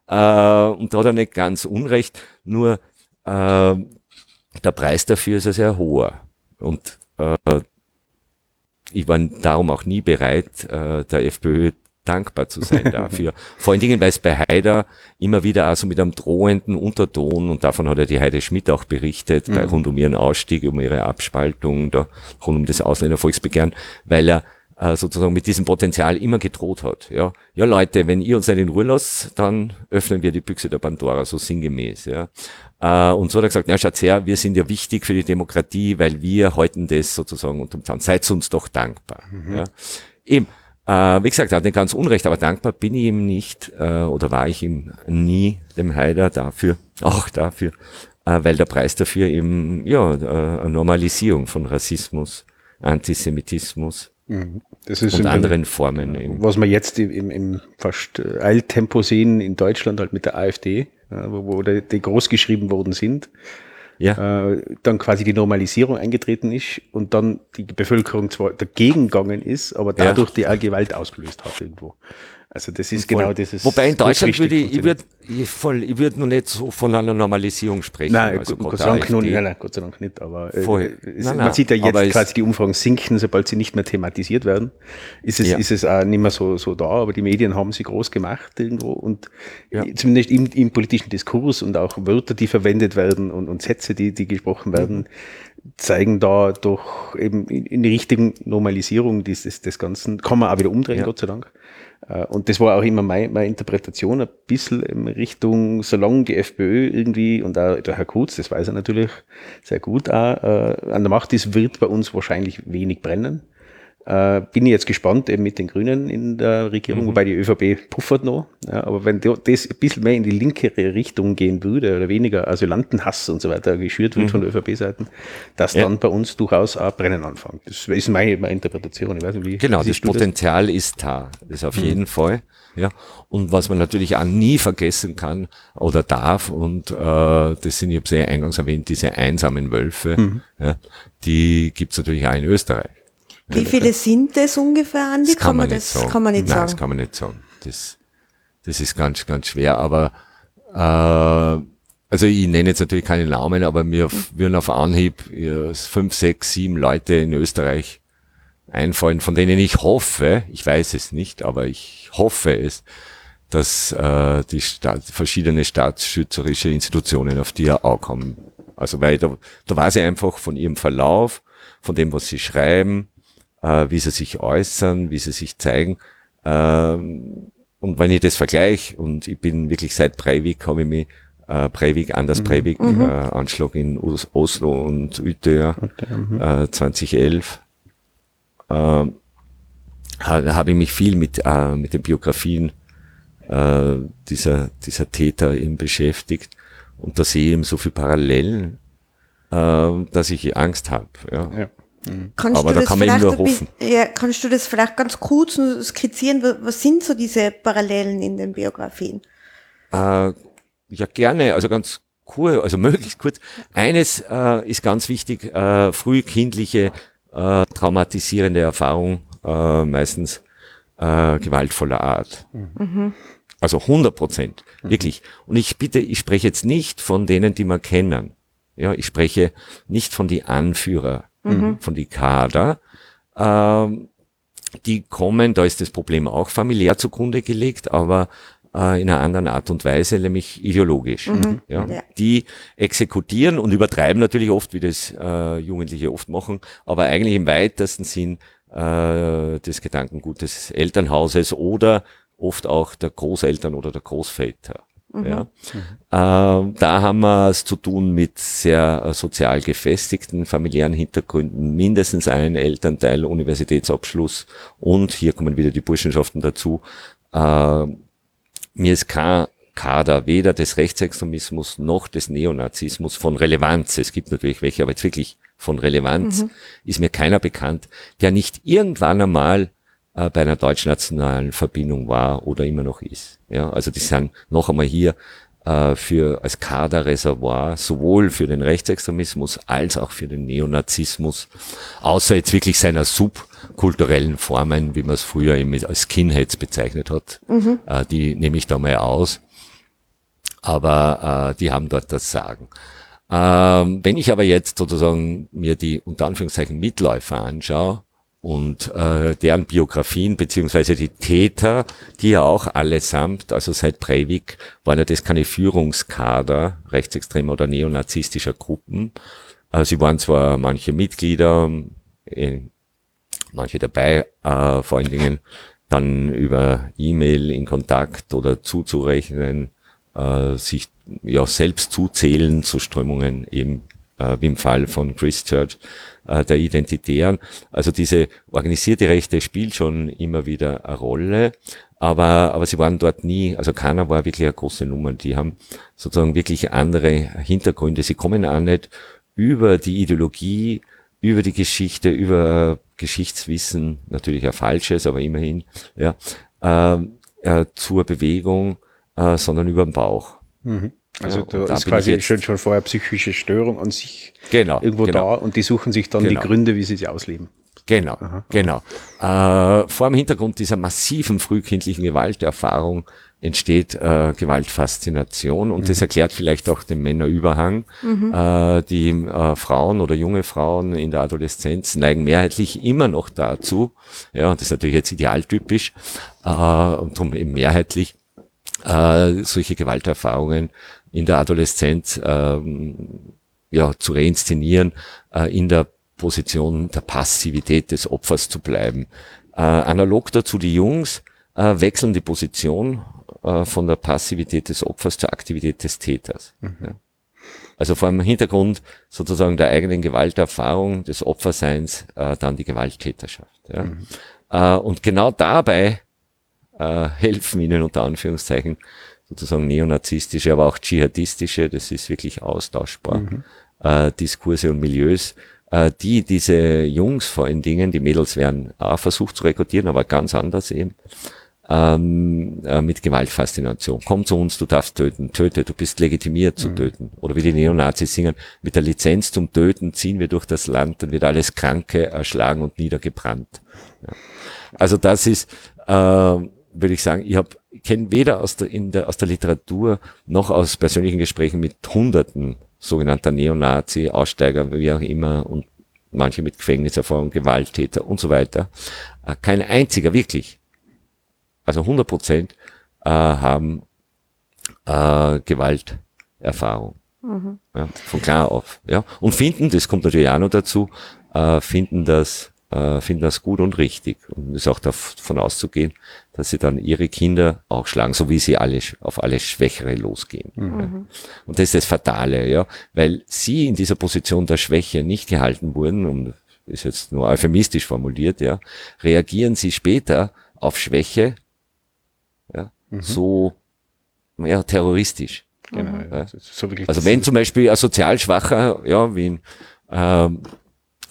Äh, und da hat er nicht ganz unrecht, nur äh, der Preis dafür ist ja sehr hoher. Und äh, ich war darum auch nie bereit, äh, der FPÖ dankbar zu sein dafür. Vor allen Dingen, weil es bei Haider immer wieder also mit einem drohenden Unterton, und davon hat ja die Heide Schmidt auch berichtet, mhm. bei, rund um ihren Ausstieg, um ihre Abspaltung, da, rund um das Ausländervolksbegehren, weil er äh, sozusagen mit diesem Potenzial immer gedroht hat. Ja, ja Leute, wenn ihr uns nicht in Ruhe lasst, dann öffnen wir die Büchse der Pandora, so sinngemäß. Ja. Äh, und so hat er gesagt, na schaut her, wir sind ja wichtig für die Demokratie, weil wir halten das sozusagen unterm Zaun. Seid uns doch dankbar. Mhm. Ja. Eben, äh, wie gesagt, er hat nicht ganz unrecht, aber dankbar bin ich ihm nicht äh, oder war ich ihm nie, dem Haider, dafür, auch dafür, äh, weil der Preis dafür eben ja äh, eine Normalisierung von Rassismus, Antisemitismus mhm. und anderen Formen. Eben. Was wir jetzt im, im fast äh, Eiltempo sehen in Deutschland halt mit der AfD, wo, wo die, die groß geschrieben worden sind ja. äh, dann quasi die Normalisierung eingetreten ist und dann die Bevölkerung zwar dagegen gegangen ist, aber dadurch ja. die Gewalt ausgelöst hat irgendwo. Also das ist genau dieses. Wobei in Deutschland würde ich, ich würde ich voll, ich würde noch nicht so von einer Normalisierung sprechen. Nein, also Gott, sei Dank noch, nein, nein, Gott sei Dank nicht. Aber äh, voll. Es, nein, man sieht ja jetzt quasi die Umfragen sinken, sobald sie nicht mehr thematisiert werden. Ist es, ja. ist es auch nicht mehr so, so da, aber die Medien haben sie groß gemacht irgendwo und ja. zumindest im, im politischen Diskurs und auch Wörter, die verwendet werden und, und Sätze, die, die gesprochen werden, mhm zeigen da doch eben in, in die richtigen Normalisierung des, des Ganzen. Kann man auch wieder umdrehen, ja. Gott sei Dank. Äh, und das war auch immer meine, meine Interpretation, ein bisschen in Richtung, solange die FPÖ irgendwie und auch der Herr Kurz, das weiß er natürlich sehr gut, auch, äh, an der Macht ist, wird bei uns wahrscheinlich wenig brennen. Äh, bin ich jetzt gespannt eben mit den Grünen in der Regierung, mhm. wobei die ÖVP puffert noch. Ja, aber wenn das ein bisschen mehr in die linkere Richtung gehen würde oder weniger Asylantenhass und so weiter geschürt wird mhm. von der ÖVP-Seiten, dass ja. dann bei uns durchaus auch Brennen anfängt. Das ist meine, meine Interpretation. Ich weiß nicht, wie genau, das Potenzial das? ist da. Das ist auf mhm. jeden Fall. Ja, und was man natürlich auch nie vergessen kann oder darf, und äh, das sind, ich habe ja eingangs erwähnt, diese einsamen Wölfe, mhm. ja, die gibt's natürlich auch in Österreich. Wie viele sind das ungefähr, Andi? Das kann, kann man, das, sagen. kann man nicht Nein, sagen. das kann man nicht sagen. Das, das ist ganz, ganz schwer. Aber äh, also ich nenne jetzt natürlich keine Namen, aber mir würden auf Anhieb ja, fünf, sechs, sieben Leute in Österreich einfallen, von denen ich hoffe, ich weiß es nicht, aber ich hoffe es, dass äh, die Staat, verschiedene staatsschützerische Institutionen auf die auch kommen. Also weil da, da weiß ich einfach von ihrem Verlauf, von dem, was sie schreiben, äh, wie sie sich äußern, wie sie sich zeigen. Ähm, und wenn ich das vergleiche, und ich bin wirklich seit Breivik, habe ich mich äh, Breivik, Anders mhm. Breivik, mhm. äh, Anschlag in Os Oslo und Utøya okay, mhm. äh, 2011, äh, habe ich mich viel mit, äh, mit den Biografien äh, dieser, dieser Täter eben beschäftigt. Und da sehe ich eben so viele Parallelen, äh, dass ich Angst habe. Ja. ja. Mhm. Aber da kann man nur hoffen. Ja, kannst du das vielleicht ganz kurz skizzieren? Was sind so diese Parallelen in den Biografien? Äh, ja, gerne. Also ganz cool, also möglichst kurz. Eines äh, ist ganz wichtig, äh, frühkindliche äh, traumatisierende Erfahrung, äh, meistens äh, gewaltvoller Art. Mhm. Also 100 Prozent, mhm. wirklich. Und ich bitte, ich spreche jetzt nicht von denen, die wir kennen. Ja, ich spreche nicht von die Anführer mhm. von die Kader. Ähm, die kommen, da ist das Problem auch familiär zugrunde gelegt, aber äh, in einer anderen Art und Weise, nämlich ideologisch. Mhm. Ja. ja. Die exekutieren und übertreiben natürlich oft, wie das äh, Jugendliche oft machen, aber eigentlich im weitesten Sinn äh, des Gedankengut des Elternhauses oder oft auch der Großeltern oder der Großväter. Mhm. Ja. Mhm. Äh, da haben wir es zu tun mit sehr äh, sozial gefestigten familiären Hintergründen, mindestens ein Elternteil, Universitätsabschluss und hier kommen wieder die Burschenschaften dazu. Äh, mir ist kein Kader weder des Rechtsextremismus noch des Neonazismus von Relevanz, es gibt natürlich welche, aber jetzt wirklich von Relevanz, mhm. ist mir keiner bekannt, der nicht irgendwann einmal äh, bei einer deutschnationalen Verbindung war oder immer noch ist. Ja, also die sind noch einmal hier äh, für als Kaderreservoir sowohl für den Rechtsextremismus als auch für den Neonazismus, außer jetzt wirklich seiner subkulturellen Formen, wie man es früher eben als Skinheads bezeichnet hat. Mhm. Äh, die nehme ich da mal aus aber äh, die haben dort das Sagen. Ähm, wenn ich aber jetzt sozusagen mir die unter Anführungszeichen Mitläufer anschaue und äh, deren Biografien beziehungsweise die Täter, die ja auch allesamt, also seit Breivik, waren ja das keine Führungskader rechtsextremer oder neonazistischer Gruppen. Äh, sie waren zwar manche Mitglieder, äh, manche dabei, äh, vor allen Dingen dann über E-Mail in Kontakt oder zuzurechnen äh, sich ja selbst zuzählen zu Strömungen eben äh, wie im Fall von Christchurch äh, der Identitären. Also diese organisierte Rechte spielt schon immer wieder eine Rolle, aber, aber sie waren dort nie, also keiner war wirklich eine große Nummer. Die haben sozusagen wirklich andere Hintergründe. Sie kommen auch nicht über die Ideologie, über die Geschichte, über Geschichtswissen, natürlich ein falsches, aber immerhin, ja, äh, äh, zur Bewegung äh, sondern über den Bauch. Mhm. Also ja, da ist quasi schon, schon vorher psychische Störung an sich genau, irgendwo genau. da und die suchen sich dann genau. die Gründe, wie sie sie ausleben. Genau, Aha. genau. Äh, vor dem Hintergrund dieser massiven frühkindlichen Gewalterfahrung entsteht äh, Gewaltfaszination und mhm. das erklärt vielleicht auch den Männerüberhang. Mhm. Äh, die äh, Frauen oder junge Frauen in der Adoleszenz neigen mehrheitlich immer noch dazu, ja, und das ist natürlich jetzt idealtypisch, äh, und darum eben mehrheitlich, äh, solche Gewalterfahrungen in der Adoleszenz ähm, ja, zu reinszenieren, äh, in der Position der Passivität des Opfers zu bleiben. Äh, analog dazu die Jungs äh, wechseln die Position äh, von der Passivität des Opfers zur Aktivität des Täters. Mhm. Ja. Also vor dem Hintergrund sozusagen der eigenen Gewalterfahrung des Opferseins äh, dann die Gewalttäterschaft. Ja. Mhm. Äh, und genau dabei äh, helfen ihnen unter Anführungszeichen sozusagen neonazistische, aber auch dschihadistische, das ist wirklich austauschbar, mhm. äh, Diskurse und Milieus, äh, die diese Jungs vor allen Dingen, die Mädels werden auch versucht zu rekrutieren, aber ganz anders eben, ähm, äh, mit Gewaltfaszination. Komm zu uns, du darfst töten, töte, du bist legitimiert zu mhm. töten. Oder wie die Neonazis singen, mit der Lizenz zum Töten ziehen wir durch das Land, dann wird alles Kranke erschlagen und niedergebrannt. Ja. Also das ist, äh, würde ich sagen, ich habe kenne weder aus der, in der, aus der Literatur noch aus persönlichen Gesprächen mit Hunderten sogenannter Neonazi, Aussteiger, wie auch immer, und manche mit Gefängniserfahrung, Gewalttäter und so weiter. Äh, kein einziger, wirklich. Also 100 Prozent äh, haben äh, Gewalterfahrung. Mhm. Ja, von klar auf. Ja. Und finden, das kommt natürlich auch noch dazu, äh, finden das äh, finden das gut und richtig. Und es ist auch davon auszugehen, dass sie dann ihre Kinder auch schlagen, so wie sie alle auf alle Schwächere losgehen. Mhm. Ja. Und das ist das Fatale, ja, weil sie in dieser Position der Schwäche nicht gehalten wurden, und ist jetzt nur euphemistisch formuliert, ja, reagieren sie später auf Schwäche, ja, mhm. so, ja, terroristisch. Genau, ja. So also wenn zum Beispiel ein sozial schwacher, ja, wie ein, ähm,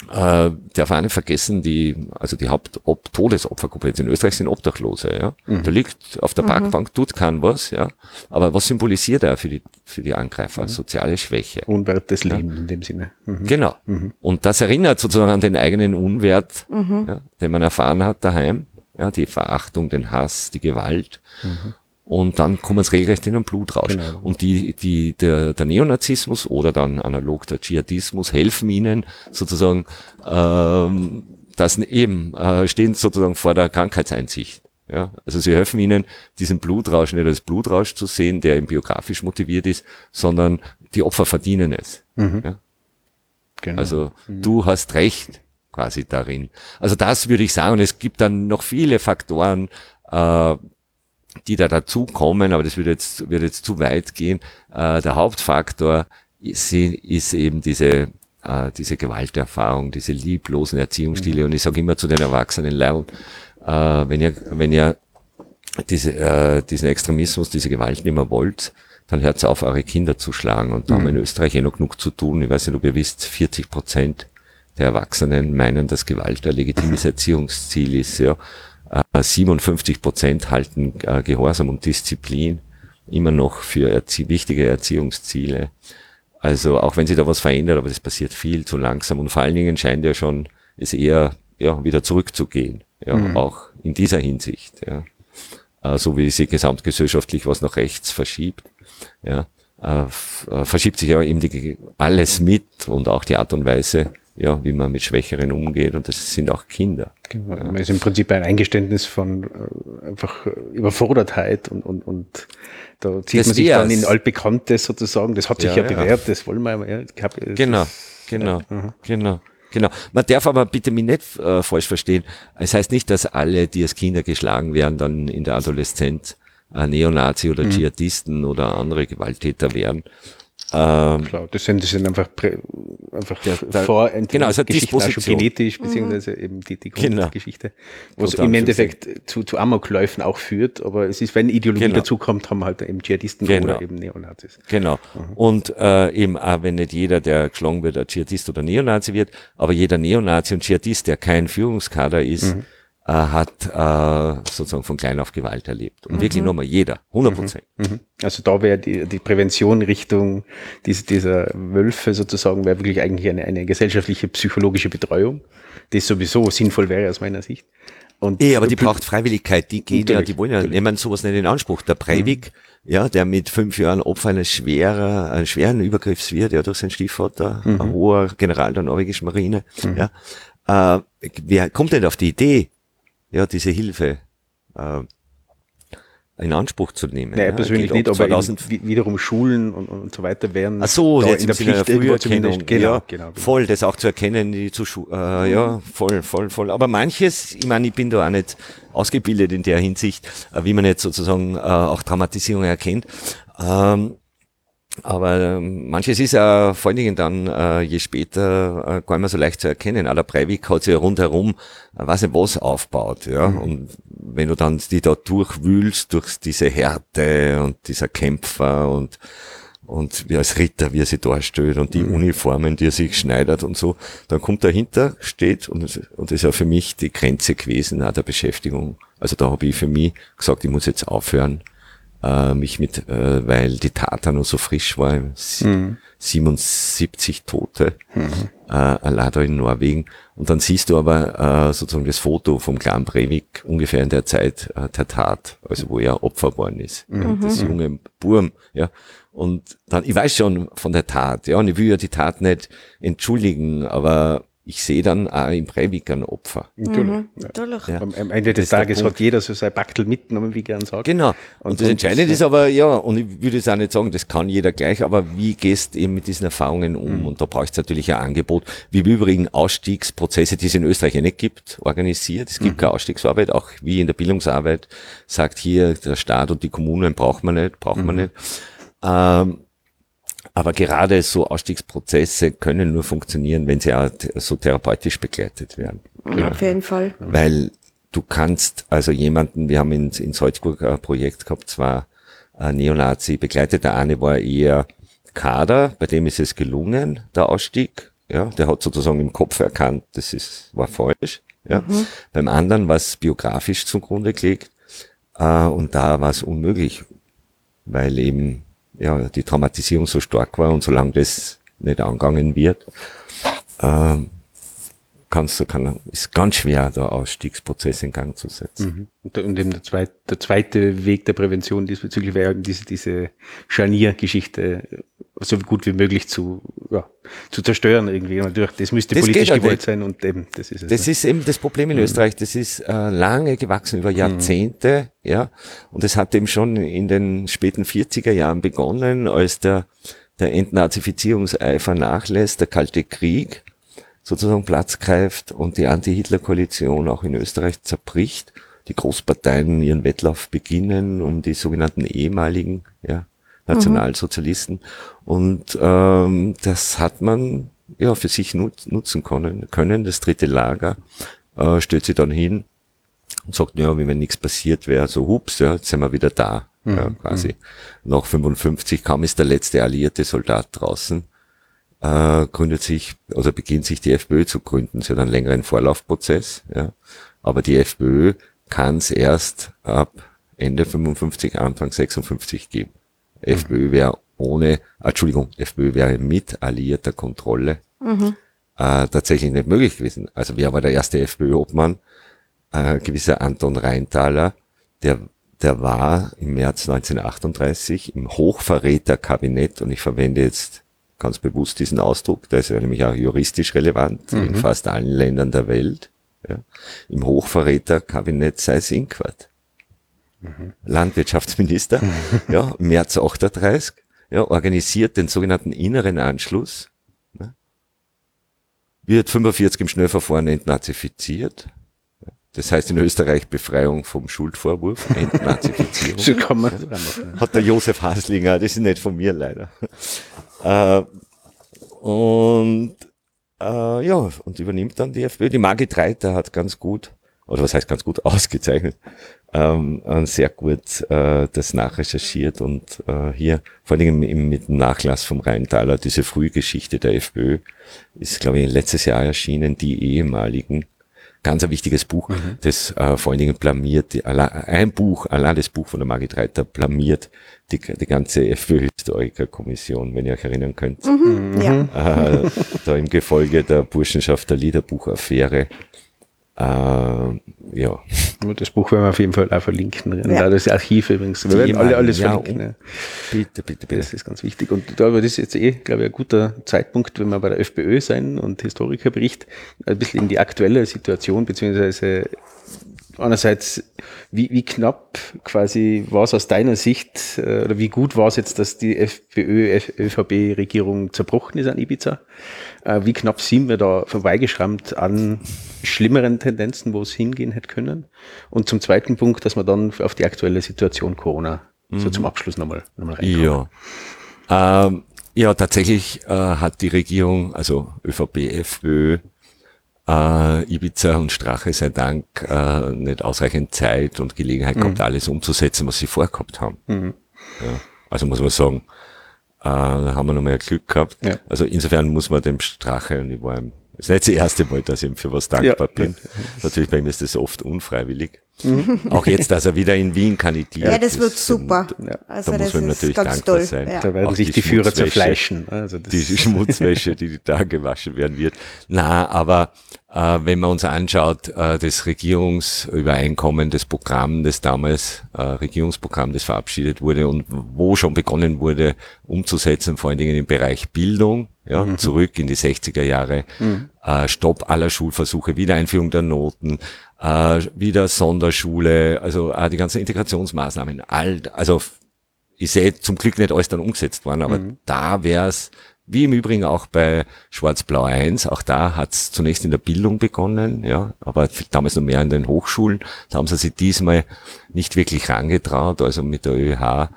äh, darf auch nicht vergessen, die, also die Haupt-Todesopfergruppe jetzt in Österreich sind Obdachlose, ja. Mhm. Der liegt auf der mhm. Parkbank, tut kein was, ja. Aber was symbolisiert er für die, für die Angreifer? Mhm. Soziale Schwäche. Unwert des Lebens ja. in dem Sinne. Mhm. Genau. Mhm. Und das erinnert sozusagen an den eigenen Unwert, mhm. ja, den man erfahren hat daheim. Ja, die Verachtung, den Hass, die Gewalt. Mhm und dann kommen es regelrecht in den Blutrausch. Genau. Und die, die, der, der Neonazismus oder dann analog der Dschihadismus helfen ihnen sozusagen, ähm, das eben, äh, stehen sozusagen vor der Krankheitseinsicht. Ja, also sie helfen ihnen, diesen Blutrausch nicht als Blutrausch zu sehen, der eben biografisch motiviert ist, sondern die Opfer verdienen es. Mhm. Ja? Genau. Also mhm. du hast recht quasi darin. Also das würde ich sagen. Und es gibt dann noch viele Faktoren, äh, die da dazukommen, aber das würde jetzt, würde jetzt zu weit gehen. Äh, der Hauptfaktor ist, ist eben diese, äh, diese Gewalterfahrung, diese lieblosen Erziehungsstile. Mhm. Und ich sage immer zu den Erwachsenen, Leil, äh, wenn ihr, wenn ihr diese, äh, diesen Extremismus, diese Gewalt nicht mehr wollt, dann hört auf, eure Kinder zu schlagen. Und da mhm. haben wir in mhm. Österreich eh noch genug zu tun. Ich weiß nicht, ob ihr wisst, 40 Prozent der Erwachsenen meinen, dass Gewalt ein legitimes Erziehungsziel ist. Ja. 57 äh, Prozent halten äh, Gehorsam und Disziplin immer noch für erzie wichtige Erziehungsziele. Also auch wenn sich da was verändert, aber das passiert viel zu langsam und vor allen Dingen scheint ja schon es eher ja, wieder zurückzugehen, ja, mhm. auch in dieser Hinsicht, ja. Äh, so wie sich gesamtgesellschaftlich was nach rechts verschiebt, ja, äh, äh, verschiebt sich ja eben die, alles mit und auch die Art und Weise, ja, wie man mit Schwächeren umgeht und das sind auch Kinder. Genau. Ja. Man ist im Prinzip ein Eingeständnis von äh, einfach Überfordertheit und, und, und da zieht das man sich dann in altbekanntes sozusagen, das hat sich ja, ja bewährt, das wollen wir ja. Hab, genau, genau, ja, genau. Genau. Man darf aber bitte mich nicht äh, falsch verstehen. Es heißt nicht, dass alle, die als Kinder geschlagen werden, dann in der Adoleszenz äh, Neonazi oder mhm. Dschihadisten oder andere Gewalttäter werden. Ähm, Klar, das sind, das sind einfach, einfach der, der genau, also Geschichten genetisch, mhm. beziehungsweise mhm. eben die, die. Grundgeschichte, genau. was im Endeffekt zu, zu Amokläufen auch führt, aber es ist, wenn Ideologie genau. dazukommt, haben halt eben Dschihadisten genau. oder eben Neonazis. Genau. Mhm. Und äh, eben auch wenn nicht jeder, der geschlagen wird, ein Dschihadist oder Neonazi wird, aber jeder Neonazi und Dschihadist, der kein Führungskader ist, mhm äh, hat äh, sozusagen von klein auf Gewalt erlebt. Und mhm. wirklich nochmal jeder, 100 Prozent. Mhm. mhm. Also da wäre die, die Prävention Richtung diese, dieser Wölfe sozusagen, wäre wirklich eigentlich eine, eine gesellschaftliche psychologische Betreuung, die sowieso sinnvoll wäre aus meiner Sicht. Und eh, aber die braucht Freiwilligkeit, die gehen ja, die wollen ja, nehmen sowas nicht in Anspruch. Der Breivik, mhm. ja, der mit fünf Jahren Opfer eines schwerer, eines schweren Übergriffs wird, ja, durch seinen Stiefvater, mhm. ein hoher General der norwegischen Marine, mhm. ja, äh, wer kommt denn auf die Idee, ja, diese Hilfe äh, in Anspruch zu nehmen. Naja, ja, persönlich nicht, aber 2000 wiederum Schulen und, und so weiter werden Ach so, jetzt in der Pflicht Früherkennung, genau, ja, genau, genau, voll, das auch zu erkennen, die zu äh, ja, voll, voll, voll. Aber manches, ich meine, ich bin da auch nicht ausgebildet in der Hinsicht, äh, wie man jetzt sozusagen äh, auch Traumatisierung erkennt. Ähm, aber ähm, manches ist ja vor allen Dingen dann, äh, je später, äh, gar nicht mehr so leicht zu erkennen. Der Breivik hat sich ja rundherum, äh, weiß nicht was, aufgebaut. Ja? Mhm. Und wenn du dann die da durchwühlst, durch diese Härte und dieser Kämpfer und und wie als Ritter, wie er sich darstellt und die mhm. Uniformen, die er sich schneidert und so, dann kommt dahinter, steht und, und das ist ja für mich die Grenze gewesen, auch der Beschäftigung. Also da habe ich für mich gesagt, ich muss jetzt aufhören, äh, mich mit, äh, weil die Tat noch so frisch war, mhm. 77 Tote, mhm. äh, allein da in Norwegen. Und dann siehst du aber äh, sozusagen das Foto vom Clan Breivik ungefähr in der Zeit äh, der Tat, also wo er Opfer worden ist, mhm. ja, das junge Burm, ja. Und dann, ich weiß schon von der Tat, ja, und ich will ja die Tat nicht entschuldigen, aber ich sehe dann auch im Breivik ein Opfer. Mhm, natürlich. Ja. Am, am, Ende des Tages hat jeder so sein Backel mitgenommen, wie gern sagt. Genau. Und, und das Entscheidende ist aber, ja, und ich würde es auch nicht sagen, das kann jeder gleich, aber wie gehst du eben mit diesen Erfahrungen um? Mhm. Und da braucht es natürlich ein Angebot, wie im Übrigen Ausstiegsprozesse, die es in Österreich ja nicht gibt, organisiert. Es gibt mhm. keine Ausstiegsarbeit, auch wie in der Bildungsarbeit sagt hier, der Staat und die Kommunen braucht man nicht, braucht man mhm. nicht. Ähm, aber gerade so Ausstiegsprozesse können nur funktionieren, wenn sie auch so therapeutisch begleitet werden. Ja, auf jeden Fall. Weil du kannst also jemanden, wir haben in, in Salzburg ein Projekt gehabt, zwar ein Neonazi begleitet, der eine war eher Kader, bei dem ist es gelungen, der Ausstieg. Ja, der hat sozusagen im Kopf erkannt, das ist, war falsch. Ja. Mhm. Beim anderen war es biografisch zugrunde gelegt, äh, und da war es unmöglich, weil eben ja, die Traumatisierung so stark war und solange das nicht angegangen wird, ähm, kannst du, kann, ist ganz schwer, da Ausstiegsprozess in Gang zu setzen. Mhm. Und, eben der zweite, der zweite Weg der Prävention diesbezüglich wäre diese, diese Scharniergeschichte so gut wie möglich zu, ja, zu zerstören irgendwie. Natürlich, das müsste das politisch gewollt sein und eben, das ist es. Das ne? ist eben das Problem in mhm. Österreich. Das ist äh, lange gewachsen, über Jahrzehnte, mhm. ja. Und es hat eben schon in den späten 40er Jahren begonnen, als der, der Entnazifizierungseifer nachlässt, der Kalte Krieg sozusagen Platz greift und die Anti-Hitler-Koalition auch in Österreich zerbricht. die Großparteien ihren Wettlauf beginnen um die sogenannten ehemaligen ja, Nationalsozialisten. Und ähm, das hat man ja für sich nut nutzen können, können. Das dritte Lager äh, stellt sich dann hin und sagt, ja, wie wenn nichts passiert wäre, so hups, ja, jetzt sind wir wieder da. Mhm. Ja, quasi. Mhm. Nach 55 kaum ist der letzte alliierte Soldat draußen, äh, gründet sich, oder beginnt sich die FPÖ zu gründen. Sie hat einen längeren Vorlaufprozess, ja. Aber die FPÖ kann es erst ab Ende 55, Anfang 56 geben. Mhm. FPÖ wäre ohne, ah, Entschuldigung, FPÖ wäre mit alliierter Kontrolle mhm. äh, tatsächlich nicht möglich gewesen. Also wer war der erste FPÖ-Obmann? Äh, gewisser Anton Reintaler, der, der war im März 1938 im Hochverräterkabinett und ich verwende jetzt ganz bewusst diesen Ausdruck, der ist ja nämlich auch juristisch relevant mhm. in fast allen Ländern der Welt. Ja, Im Hochverräterkabinett Seyß-Inquart. Mhm. Landwirtschaftsminister, ja, März 38, ja, organisiert den sogenannten inneren Anschluss, ne, wird 45 im Schnellverfahren entnazifiziert, das heißt in Österreich Befreiung vom Schuldvorwurf, Entnazifizierung. so kann man Hat der Josef Haslinger, das ist nicht von mir leider. Äh, und äh, ja, und übernimmt dann die FPÖ. Die Margit Reiter hat ganz gut, oder was heißt ganz gut, ausgezeichnet, ähm, sehr gut äh, das nachrecherchiert und äh, hier, vor allem im, mit dem Nachlass vom Rheintaler, diese Frühgeschichte der FPÖ, ist, glaube ich, letztes Jahr erschienen, die ehemaligen ganz ein wichtiges Buch, mhm. das äh, vor allen Dingen blamiert, ein Buch, allein das Buch von der Margit Reiter blamiert die, die ganze FPÖ-Historiker-Kommission, wenn ihr euch erinnern könnt. Mhm, mhm. ja. Äh, da im Gefolge der Burschenschaft der Liederbuchaffäre ja. Das Buch werden wir auf jeden Fall auch verlinken. Ja. Das Archiv übrigens. Wir werden alle alles ja, verlinken. Ja. Bitte, bitte, bitte. Das ist ganz wichtig. Und da das ist jetzt eh, glaube ich, ein guter Zeitpunkt, wenn wir bei der FPÖ sein und Historikerbericht ein bisschen in die aktuelle Situation beziehungsweise einerseits, wie, wie knapp quasi war es aus deiner Sicht äh, oder wie gut war es jetzt, dass die FPÖ-ÖVP-Regierung zerbrochen ist an Ibiza? Äh, wie knapp sind wir da vorbeigeschrammt an schlimmeren Tendenzen, wo es hingehen hätte können? Und zum zweiten Punkt, dass man dann auf die aktuelle Situation Corona mhm. so zum Abschluss nochmal, nochmal reinkommen. Ja. Ähm, ja, tatsächlich äh, hat die Regierung, also ÖVP, FPÖ, äh, Ibiza und Strache sei Dank äh, nicht ausreichend Zeit und Gelegenheit mhm. gehabt, alles umzusetzen, was sie vorgehabt haben. Mhm. Ja, also muss man sagen, äh, da haben wir nochmal Glück gehabt. Ja. Also insofern muss man dem Strache, und ich war ihm, das ist nicht das erste Mal, dass ich ihm für was dankbar ja. bin. Natürlich bei ihm ist das oft unfreiwillig. Mhm. Auch jetzt, dass er wieder in Wien kandidiert. Ja, das wird super. Ja. Also da muss man natürlich dankbar toll. sein. Ja. Da werden sich die, die Führer zerfleischen. Also die Schmutzwäsche, die da gewaschen werden wird. Na, aber äh, wenn man uns anschaut, äh, das Regierungsübereinkommen, das Programm, das damals äh, Regierungsprogramm, das verabschiedet wurde und wo schon begonnen wurde umzusetzen, vor allen Dingen im Bereich Bildung, ja, mhm. zurück in die 60er Jahre, mhm. äh, Stopp aller Schulversuche, Wiedereinführung der Noten, äh, wieder Sonderschule, also äh, die ganzen Integrationsmaßnahmen, all, also ich sehe zum Glück nicht alles dann umgesetzt worden, aber mhm. da wäre es wie im Übrigen auch bei Schwarz-Blau 1, auch da hat es zunächst in der Bildung begonnen, ja, aber damals noch mehr in den Hochschulen. Da haben sie sich diesmal nicht wirklich rangetraut, also mit der ÖH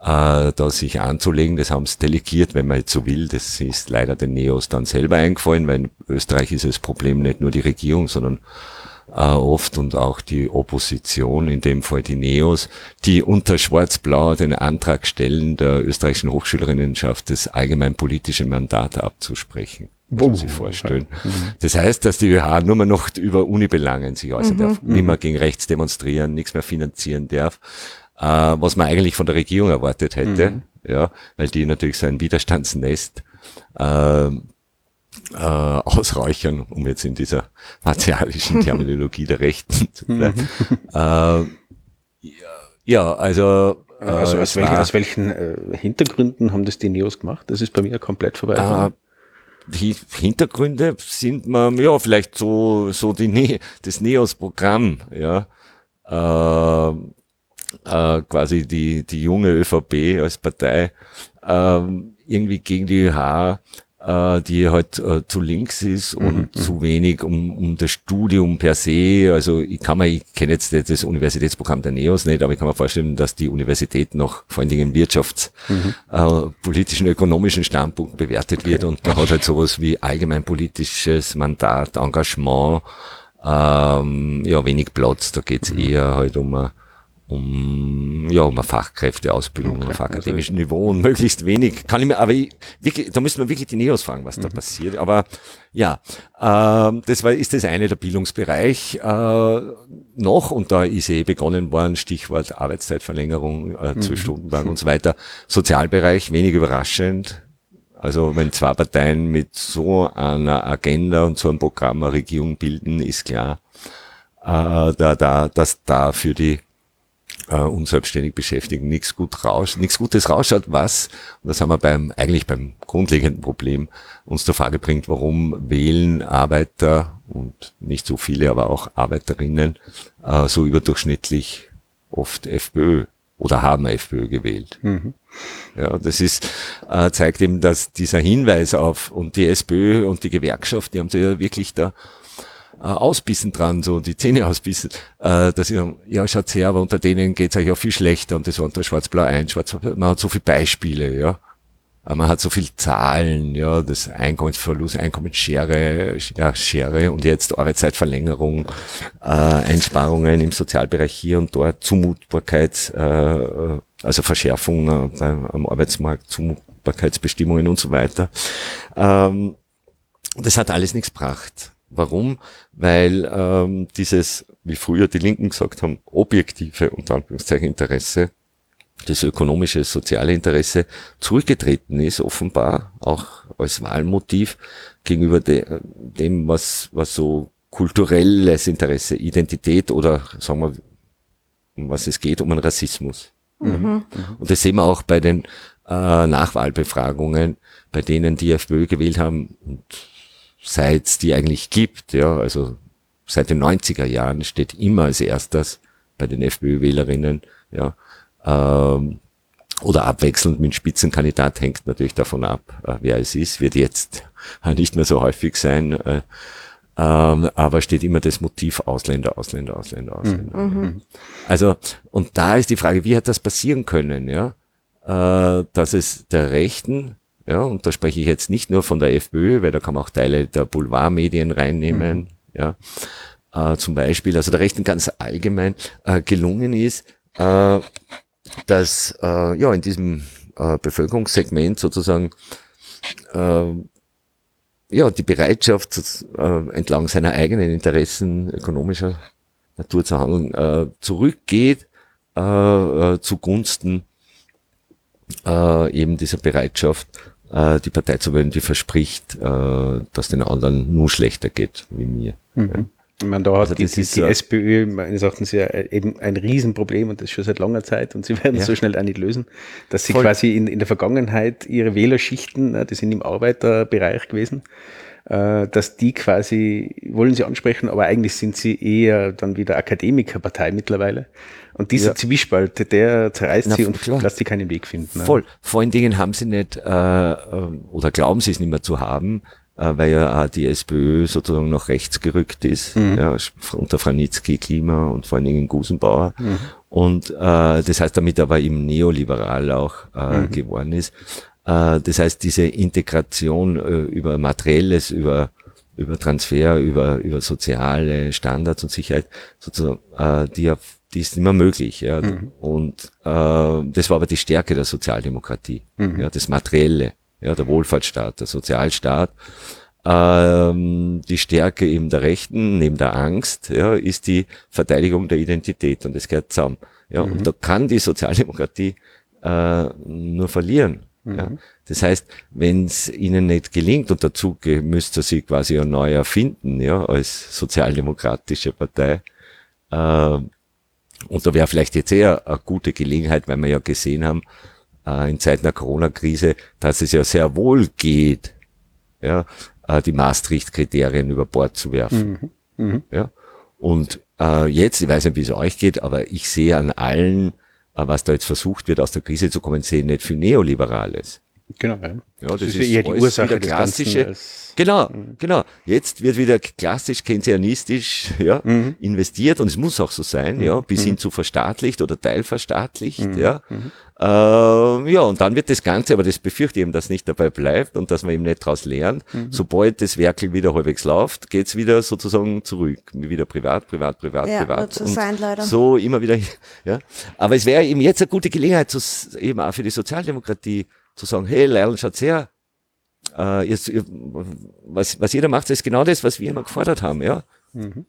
äh, da sich anzulegen. Das haben sie delegiert, wenn man jetzt so will. Das ist leider den Neos dann selber eingefallen, weil in Österreich ist das Problem nicht nur die Regierung, sondern äh, oft und auch die Opposition, in dem Fall die Neos, die unter Schwarz-Blau den Antrag stellen, der österreichischen Hochschülerinnenschaft das allgemeinpolitische Mandat abzusprechen. Muss man sich vorstellen. Mhm. Das heißt, dass die ÖH nur mehr noch über Unibelangen sich äußern mhm. darf, nicht mehr gegen rechts demonstrieren, nichts mehr finanzieren darf, äh, was man eigentlich von der Regierung erwartet hätte, mhm. ja, weil die natürlich so ein Widerstandsnest äh, äh, ausräuchern, um jetzt in dieser martialischen Terminologie der Rechten zu bleiben. Mhm. äh, ja, also äh, also aus, welchen, aus welchen äh, Hintergründen haben das die Neos gemacht? Das ist bei mir komplett vorbei. Äh, die Hintergründe sind man, ja, vielleicht so, so die ne das Neos-Programm, ja, äh, äh, quasi die, die junge ÖVP als Partei, äh, irgendwie gegen die ÖH äh, die halt äh, zu links ist und mhm. zu wenig um, um das Studium per se. Also ich kann mir, ich kenne jetzt das Universitätsprogramm der NEOS nicht, aber ich kann mir vorstellen, dass die Universität noch vor allen Dingen wirtschaftspolitischen, mhm. äh, ökonomischen Standpunkt bewertet wird und da hat halt sowas wie allgemeinpolitisches Mandat, Engagement, ähm, ja, wenig Platz. Da geht's mhm. eher halt um eine um, ja, um eine Fachkräfteausbildung okay. auf akademischem also, Niveau und möglichst wenig. Kann ich mir, aber ich, wirklich, da müssen wir wirklich die Neos fragen, was mhm. da passiert. Aber ja, äh, das war, ist das eine der Bildungsbereich äh, noch und da ist eh begonnen worden, Stichwort Arbeitszeitverlängerung, äh, mhm. zwölf Stunden lang und so weiter. Sozialbereich, wenig überraschend. Also wenn zwei Parteien mit so einer Agenda und so einem Programm eine Regierung bilden, ist klar, äh, da, da, dass da für die äh, unselbstständig beschäftigen, nichts gut raus, nichts Gutes rausschaut, was, und das haben wir beim, eigentlich beim grundlegenden Problem, uns der Frage bringt, warum wählen Arbeiter und nicht so viele, aber auch Arbeiterinnen äh, so überdurchschnittlich oft FPÖ oder haben FPÖ gewählt. Mhm. Ja, das ist, äh, zeigt eben, dass dieser Hinweis auf, und die SPÖ und die Gewerkschaft, die haben sich ja wirklich da äh, ausbissen dran, so die Zähne ausbissen, äh, dass ich, ja, schaut her, aber unter denen geht's euch auch viel schlechter und das war unter Schwarz-Blau 1, Schwarz, man hat so viele Beispiele, ja. Man hat so viel Zahlen, ja, das Einkommensverlust, Einkommensschere, ja, Schere und jetzt Arbeitszeitverlängerung, äh, Einsparungen im Sozialbereich hier und dort, Zumutbarkeit, äh, also Verschärfung äh, am Arbeitsmarkt, Zumutbarkeitsbestimmungen und so weiter. Ähm, das hat alles nichts gebracht. Warum? Weil ähm, dieses, wie früher die Linken gesagt haben, objektive unter Anführungszeichen Interesse, das ökonomische, soziale Interesse zurückgetreten ist, offenbar auch als Wahlmotiv gegenüber de, dem, was, was so kulturelles Interesse, Identität oder sagen wir, um was es geht, um einen Rassismus. Mhm. Und das sehen wir auch bei den äh, Nachwahlbefragungen, bei denen die FPÖ gewählt haben und seit es die eigentlich gibt, ja, also seit den 90er Jahren steht immer als erstes bei den FPÖ-Wählerinnen, ja, ähm, oder abwechselnd mit Spitzenkandidat hängt natürlich davon ab, äh, wer es ist, wird jetzt nicht mehr so häufig sein, äh, ähm, aber steht immer das Motiv Ausländer, Ausländer, Ausländer, Ausländer. Mhm. mhm. Also, und da ist die Frage, wie hat das passieren können, ja, äh, dass es der Rechten ja, und da spreche ich jetzt nicht nur von der FPÖ, weil da kann man auch Teile der Boulevardmedien reinnehmen. Mhm. Ja, äh, zum Beispiel, also der Rechten ganz allgemein äh, gelungen ist, äh, dass äh, ja in diesem äh, Bevölkerungssegment sozusagen äh, ja die Bereitschaft äh, entlang seiner eigenen Interessen ökonomischer Natur zu handeln äh, zurückgeht äh, äh, zugunsten äh, eben dieser Bereitschaft äh, die Partei zu wählen, die verspricht, äh, dass den anderen nur schlechter geht wie mir. Mhm. Ja. Ich meine, da hat also die, die, die SPÖ meines Erachtens ja eben ein Riesenproblem und das schon seit langer Zeit und sie werden es ja. so schnell auch nicht lösen, dass sie Voll. quasi in, in der Vergangenheit ihre Wählerschichten, ne, die sind im Arbeiterbereich gewesen, äh, dass die quasi, wollen sie ansprechen, aber eigentlich sind sie eher dann wieder Akademikerpartei mittlerweile. Und dieser ja. Zwiespalt, der zerreißt Na, sie und klar. lässt sie keinen Weg finden. Ne? Voll. Vor allen Dingen haben sie nicht, äh, ähm, oder glauben sie es nicht mehr zu haben, äh, weil ja auch die SPÖ sozusagen nach rechts gerückt ist, mhm. ja, unter Franitzky, Klima und vor allen Dingen Gusenbauer. Mhm. Und äh, das heißt damit aber eben neoliberal auch äh, mhm. geworden ist. Äh, das heißt, diese Integration äh, über Materielles, über über Transfer, über, über soziale Standards und Sicherheit, sozusagen, äh, die, die ist immer möglich. Ja. Mhm. Und äh, das war aber die Stärke der Sozialdemokratie, mhm. ja, das Materielle, ja, der Wohlfahrtsstaat, der Sozialstaat. Ähm, die Stärke eben der Rechten, neben der Angst, ja, ist die Verteidigung der Identität und das gehört zusammen. Ja, mhm. Und da kann die Sozialdemokratie äh, nur verlieren. Mhm. Ja. Das heißt, wenn es ihnen nicht gelingt, und dazu müsste sie quasi neu erfinden, ja, als sozialdemokratische Partei, äh, und da wäre vielleicht jetzt eher eine gute Gelegenheit, weil wir ja gesehen haben, äh, in Zeiten der Corona-Krise, dass es ja sehr wohl geht, ja, äh, die Maastricht-Kriterien über Bord zu werfen. Mhm. Mhm. Ja. Und äh, jetzt, ich weiß nicht, wie es euch geht, aber ich sehe an allen, äh, was da jetzt versucht wird, aus der Krise zu kommen, sehe nicht viel Neoliberales. Genau, ja. Ja, das, das ist, ist eher die Ursache wieder klassische. Genau, mhm. genau. Jetzt wird wieder klassisch keynesianistisch ja, mhm. investiert und es muss auch so sein, mhm. ja, bis hin zu verstaatlicht oder teilverstaatlicht, mhm. ja. Mhm. Äh, ja, und dann wird das Ganze, aber das befürchte ich eben, dass nicht dabei bleibt und dass man eben nicht daraus lernt. Mhm. Sobald das Werkel wieder halbwegs läuft, geht's wieder sozusagen zurück. Wieder privat, privat, privat, ja, privat. So, sein, leider. so immer wieder, ja. Aber es wäre eben jetzt eine gute Gelegenheit, zu, eben auch für die Sozialdemokratie zu sagen, hey, Leil, schaut her, äh, jetzt, was, was da macht, ist genau das, was wir immer gefordert haben, ja. Mhm.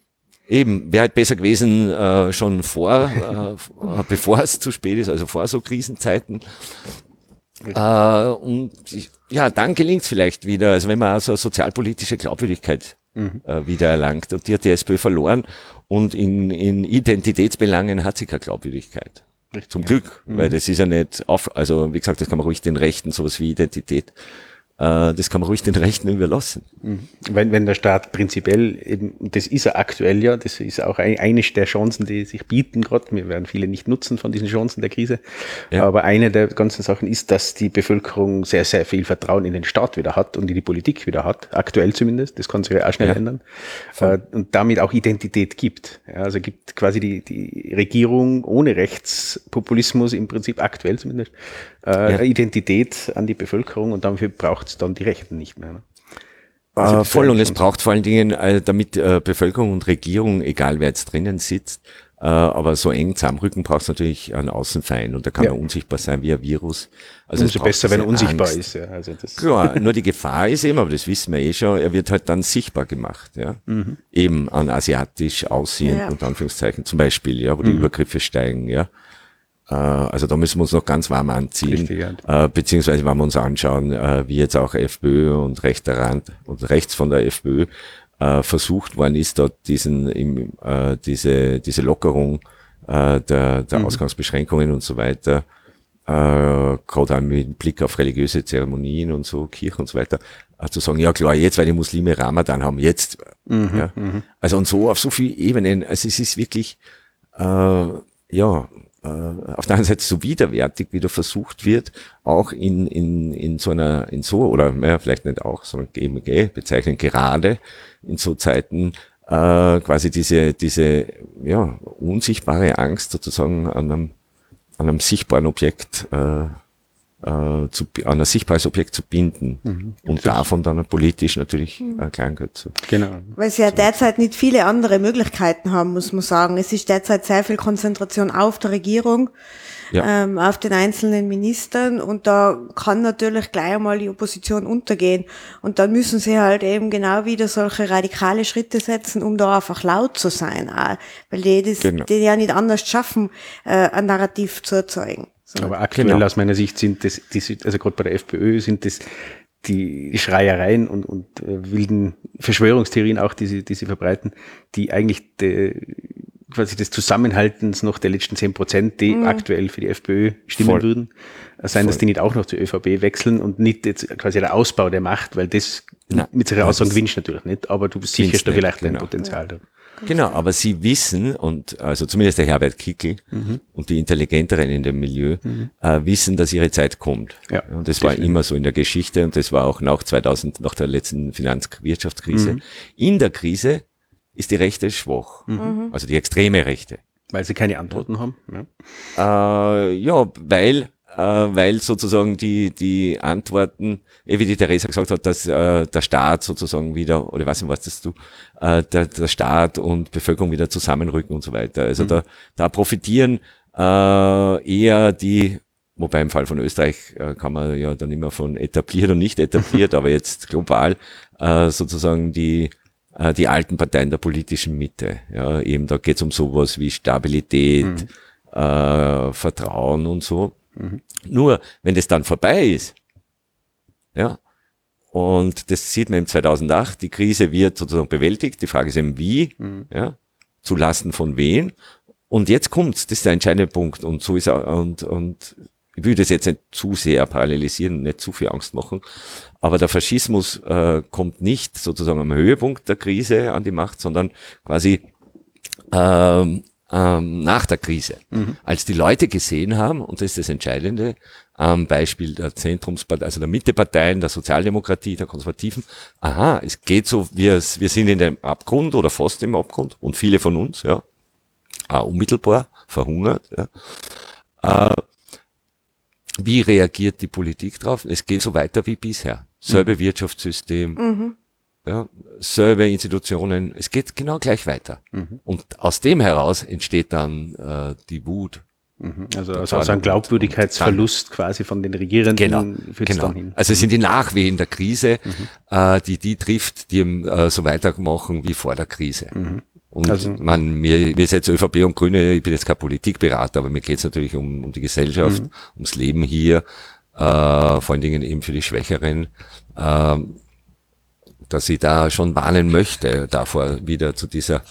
Eben, wäre halt besser gewesen äh, schon vor, äh, bevor es zu spät ist, also vor so Krisenzeiten. Äh, und ja, dann gelingt es vielleicht wieder, also wenn man also sozialpolitische Glaubwürdigkeit mhm. äh, wieder erlangt. Und die hat die SPÖ verloren und in, in Identitätsbelangen hat sie keine Glaubwürdigkeit. Richtig, Zum Glück, mhm. weil das ist ja nicht auf, also wie gesagt, das kann man ruhig den Rechten, sowas wie Identität das kann man ruhig den Rechten überlassen. Mhm. Wenn, wenn der Staat prinzipiell eben, das ist er aktuell ja, das ist auch eine der Chancen, die sich bieten gerade. Wir werden viele nicht nutzen von diesen Chancen der Krise. Ja. Aber eine der ganzen Sachen ist, dass die Bevölkerung sehr, sehr viel Vertrauen in den Staat wieder hat und in die Politik wieder hat. Aktuell zumindest. Das kann sich ja auch schnell ja. ändern. Voll. Äh, und damit auch Identität gibt. Ja, also gibt quasi die, die Regierung ohne Rechtspopulismus im Prinzip aktuell zumindest äh, ja. Identität an die Bevölkerung und dafür braucht es dann die Rechten nicht mehr. Ne? Also äh, voll und es braucht vor allen Dingen, äh, damit äh, Bevölkerung und Regierung, egal wer jetzt drinnen sitzt, äh, aber so eng zusammenrücken braucht es natürlich einen Außenfeind und da kann ja. er unsichtbar sein wie ein Virus. Also Umso besser, wenn er unsichtbar Angst. ist. Ja. Also das Klar, nur die Gefahr ist eben, aber das wissen wir eh schon, er wird halt dann sichtbar gemacht. Ja? Mhm. Eben an asiatisch aussehend, ja. unter Anführungszeichen zum Beispiel, ja, wo die mhm. Übergriffe steigen. ja. Äh, also da müssen wir uns noch ganz warm anziehen, Richtig, ja. äh, beziehungsweise wenn wir uns anschauen, äh, wie jetzt auch FPÖ und rechter Rand und rechts von der FPÖ versucht worden ist, dort diesen, im, diese, diese Lockerung der, der mhm. Ausgangsbeschränkungen und so weiter, gerade auch mit Blick auf religiöse Zeremonien und so, Kirche und so weiter, zu sagen, ja klar, jetzt, weil die Muslime Ramadan haben, jetzt. Mhm, ja. Mhm. Also und so auf so vielen Ebenen, also es ist wirklich, äh, ja, auf der einen Seite so widerwärtig, wie da versucht wird, auch in, in, in so einer, in so, oder naja, vielleicht nicht auch, sondern GMG bezeichnen, gerade in so Zeiten äh, quasi diese, diese ja, unsichtbare Angst sozusagen an einem, an einem sichtbaren Objekt äh, äh, zu, an ein sichtbares Objekt zu binden mhm. und davon dann politisch natürlich mhm. ein Kleingeld zu. Genau. Weil sie ja derzeit nicht viele andere Möglichkeiten haben, muss man sagen. Es ist derzeit sehr viel Konzentration auf der Regierung, ja. ähm, auf den einzelnen Ministern und da kann natürlich gleich einmal die Opposition untergehen und dann müssen sie halt eben genau wieder solche radikale Schritte setzen, um da einfach laut zu sein, auch, weil die das genau. die ja nicht anders schaffen, äh, ein Narrativ zu erzeugen. So. Aber aktuell genau. aus meiner Sicht sind das, die, also gerade bei der FPÖ sind das die Schreiereien und, und äh, wilden Verschwörungstheorien auch, die sie, die sie verbreiten, die eigentlich de, quasi des Zusammenhaltens noch der letzten zehn Prozent, die mhm. aktuell für die FPÖ stimmen Voll. würden, äh, sein, Voll. dass die nicht auch noch zur ÖVP wechseln und nicht jetzt quasi der Ausbau der Macht, weil das Nein, mit solchen Aussagen gewinnst natürlich nicht, aber du sicherst da vielleicht genau. ein Potenzial da. Genau, aber sie wissen, und also zumindest der Herbert Kickel mhm. und die Intelligenteren in dem Milieu mhm. äh, wissen, dass ihre Zeit kommt. Ja, und das definitiv. war immer so in der Geschichte und das war auch nach 2000, nach der letzten Finanzwirtschaftskrise. Mhm. In der Krise ist die Rechte schwach, mhm. also die extreme Rechte. Weil sie keine Antworten haben. Ja, äh, ja weil äh, weil sozusagen die, die Antworten, eh wie die Theresa gesagt hat, dass äh, der Staat sozusagen wieder, oder was was das du, äh, der, der Staat und Bevölkerung wieder zusammenrücken und so weiter. Also mhm. da, da profitieren äh, eher die, wobei im Fall von Österreich äh, kann man ja dann immer von etabliert und nicht etabliert, aber jetzt global äh, sozusagen die äh, die alten Parteien der politischen Mitte. Ja, eben da geht es um sowas wie Stabilität, mhm. äh, Vertrauen und so. Mhm. Nur, wenn das dann vorbei ist, ja, und das sieht man im 2008, die Krise wird sozusagen bewältigt, die Frage ist eben wie, mhm. ja, zu Lasten von wen. Und jetzt kommt's, das ist der entscheidende Punkt. Und so ist er, und, und ich will das jetzt nicht zu sehr parallelisieren, nicht zu viel Angst machen. Aber der Faschismus äh, kommt nicht sozusagen am Höhepunkt der Krise an die Macht, sondern quasi ähm, ähm, nach der Krise. Mhm. Als die Leute gesehen haben, und das ist das Entscheidende, am Beispiel der Zentrumspartei, also der Mitteparteien, der Sozialdemokratie, der Konservativen, aha, es geht so, wir, wir sind in dem Abgrund oder fast im Abgrund und viele von uns, ja, äh, unmittelbar verhungert. Ja. Äh, wie reagiert die Politik drauf? Es geht so weiter wie bisher. Selbe mhm. Wirtschaftssystem, mhm. Ja, selbe Institutionen. Es geht genau gleich weiter. Mhm. Und aus dem heraus entsteht dann äh, die Wut. Mhm. Also, also, also ein Glaubwürdigkeitsverlust quasi von den Regierenden genau, genau. Also es sind die Nachwehen der Krise, mhm. äh, die die trifft, die äh, so weitermachen wie vor der Krise. Mhm. Und also, man, mir, mir ist jetzt ÖVP und Grüne, ich bin jetzt kein Politikberater, aber mir geht es natürlich um, um die Gesellschaft, mhm. ums Leben hier, äh, vor allen Dingen eben für die Schwächeren, äh, dass ich da schon warnen möchte, davor wieder zu dieser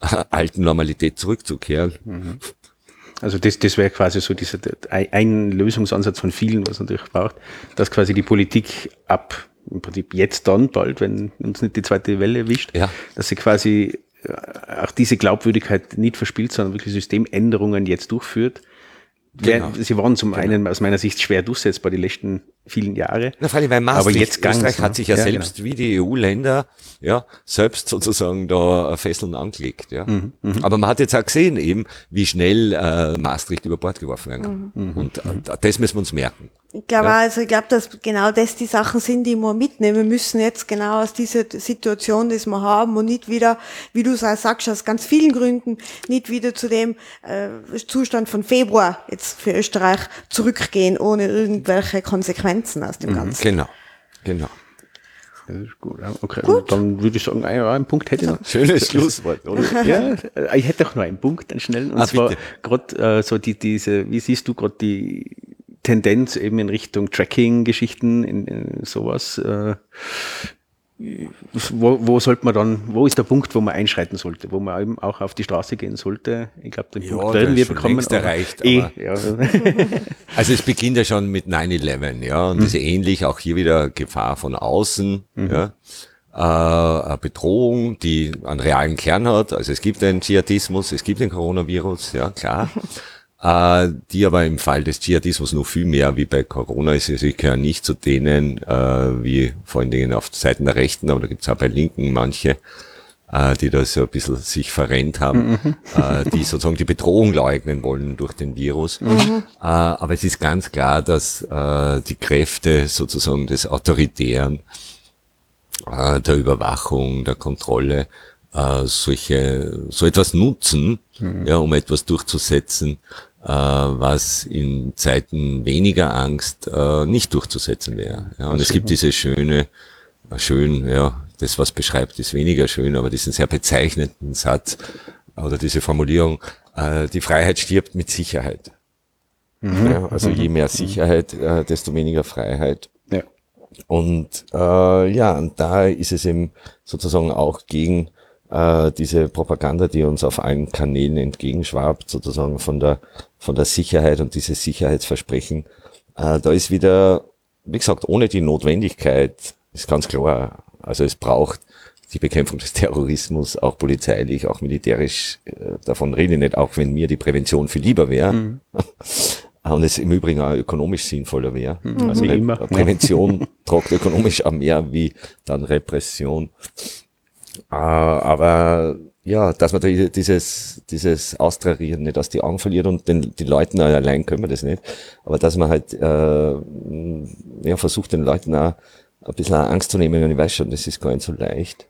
alten Normalität zurückzukehren. Mhm. Also das, das wäre quasi so dieser ein Lösungsansatz von vielen, was natürlich braucht, dass quasi die Politik ab im Prinzip jetzt dann bald, wenn uns nicht die zweite Welle erwischt, ja. dass sie quasi äh, auch diese Glaubwürdigkeit nicht verspielt, sondern wirklich Systemänderungen jetzt durchführt. Genau. Sie waren zum genau. einen aus meiner Sicht schwer durchsetzbar die letzten vielen Jahre. Na, vor allem, weil Maastricht, aber jetzt Österreich hat sich ja, ja selbst genau. wie die EU-Länder ja selbst sozusagen da Fesseln angelegt. Ja. Mhm, mh. Aber man hat jetzt auch gesehen eben, wie schnell äh, Maastricht über Bord geworfen werden kann. Mhm. Und äh, das müssen wir uns merken. Ich glaube, ja. also ich glaube, dass genau das die Sachen sind, die wir mitnehmen müssen jetzt genau aus dieser Situation, die wir haben und nicht wieder, wie du sagst, aus ganz vielen Gründen, nicht wieder zu dem äh, Zustand von Februar jetzt für Österreich zurückgehen, ohne irgendwelche Konsequenzen aus dem mhm. Ganzen. Genau, genau. Das ist gut. Okay, gut. dann würde ich sagen, einen Punkt hätte ich noch. Schönes Schlusswort, oder? ja, ich hätte auch noch einen Punkt, einen schnellen. Und ah, zwar gerade äh, so die, diese, wie siehst du gerade die Tendenz eben in Richtung Tracking-Geschichten, in, in, sowas. Äh, wo, wo sollte man dann, wo ist der Punkt, wo man einschreiten sollte, wo man eben auch auf die Straße gehen sollte? Ich glaube, den ja, Punkt werden wir bekommen. Erreicht, eh, ja. also es beginnt ja schon mit 9-11, ja, und mhm. ist ähnlich, auch hier wieder Gefahr von außen, mhm. ja. Äh, Bedrohung, die einen realen Kern hat. Also es gibt den Dschihadismus, es gibt den Coronavirus, ja klar. äh, die aber im Fall des Dschihadismus noch viel mehr wie bei Corona ist. Also ich gehöre nicht zu denen, äh, wie vor allen Dingen auf Seiten der Rechten, aber da gibt es auch bei Linken manche, äh, die da so ein bisschen sich verrennt haben, mhm. äh, die sozusagen die Bedrohung leugnen wollen durch den Virus. Mhm. Äh, aber es ist ganz klar, dass äh, die Kräfte sozusagen des Autoritären, äh, der Überwachung, der Kontrolle, äh, solche, so etwas nutzen, mhm. ja, um etwas durchzusetzen, äh, was in Zeiten weniger Angst äh, nicht durchzusetzen wäre. Ja, und es gibt diese schöne, äh, schön, ja, das was beschreibt, ist weniger schön, aber diesen sehr bezeichneten Satz oder diese Formulierung, äh, die Freiheit stirbt mit Sicherheit. Mhm. Ja, also je mehr Sicherheit, äh, desto weniger Freiheit. Ja. Und äh, ja, und da ist es eben sozusagen auch gegen äh, diese Propaganda, die uns auf allen Kanälen entgegenschwabt, sozusagen von der, von der Sicherheit und dieses Sicherheitsversprechen. Äh, da ist wieder, wie gesagt, ohne die Notwendigkeit, ist ganz klar. Also es braucht die Bekämpfung des Terrorismus, auch polizeilich, auch militärisch, äh, davon rede ich nicht, auch wenn mir die Prävention viel lieber wäre. Mhm. Und es im Übrigen auch ökonomisch sinnvoller wäre. Mhm. Also Prävention tragt ökonomisch auch mehr wie dann Repression. Äh, aber ja, dass man dieses, dieses Austrarieren nicht aus die Augen verliert und den, die Leuten allein können wir das nicht, aber dass man halt äh, ja, versucht den Leuten auch ein bisschen Angst zu nehmen und ich weiß schon, das ist gar nicht so leicht.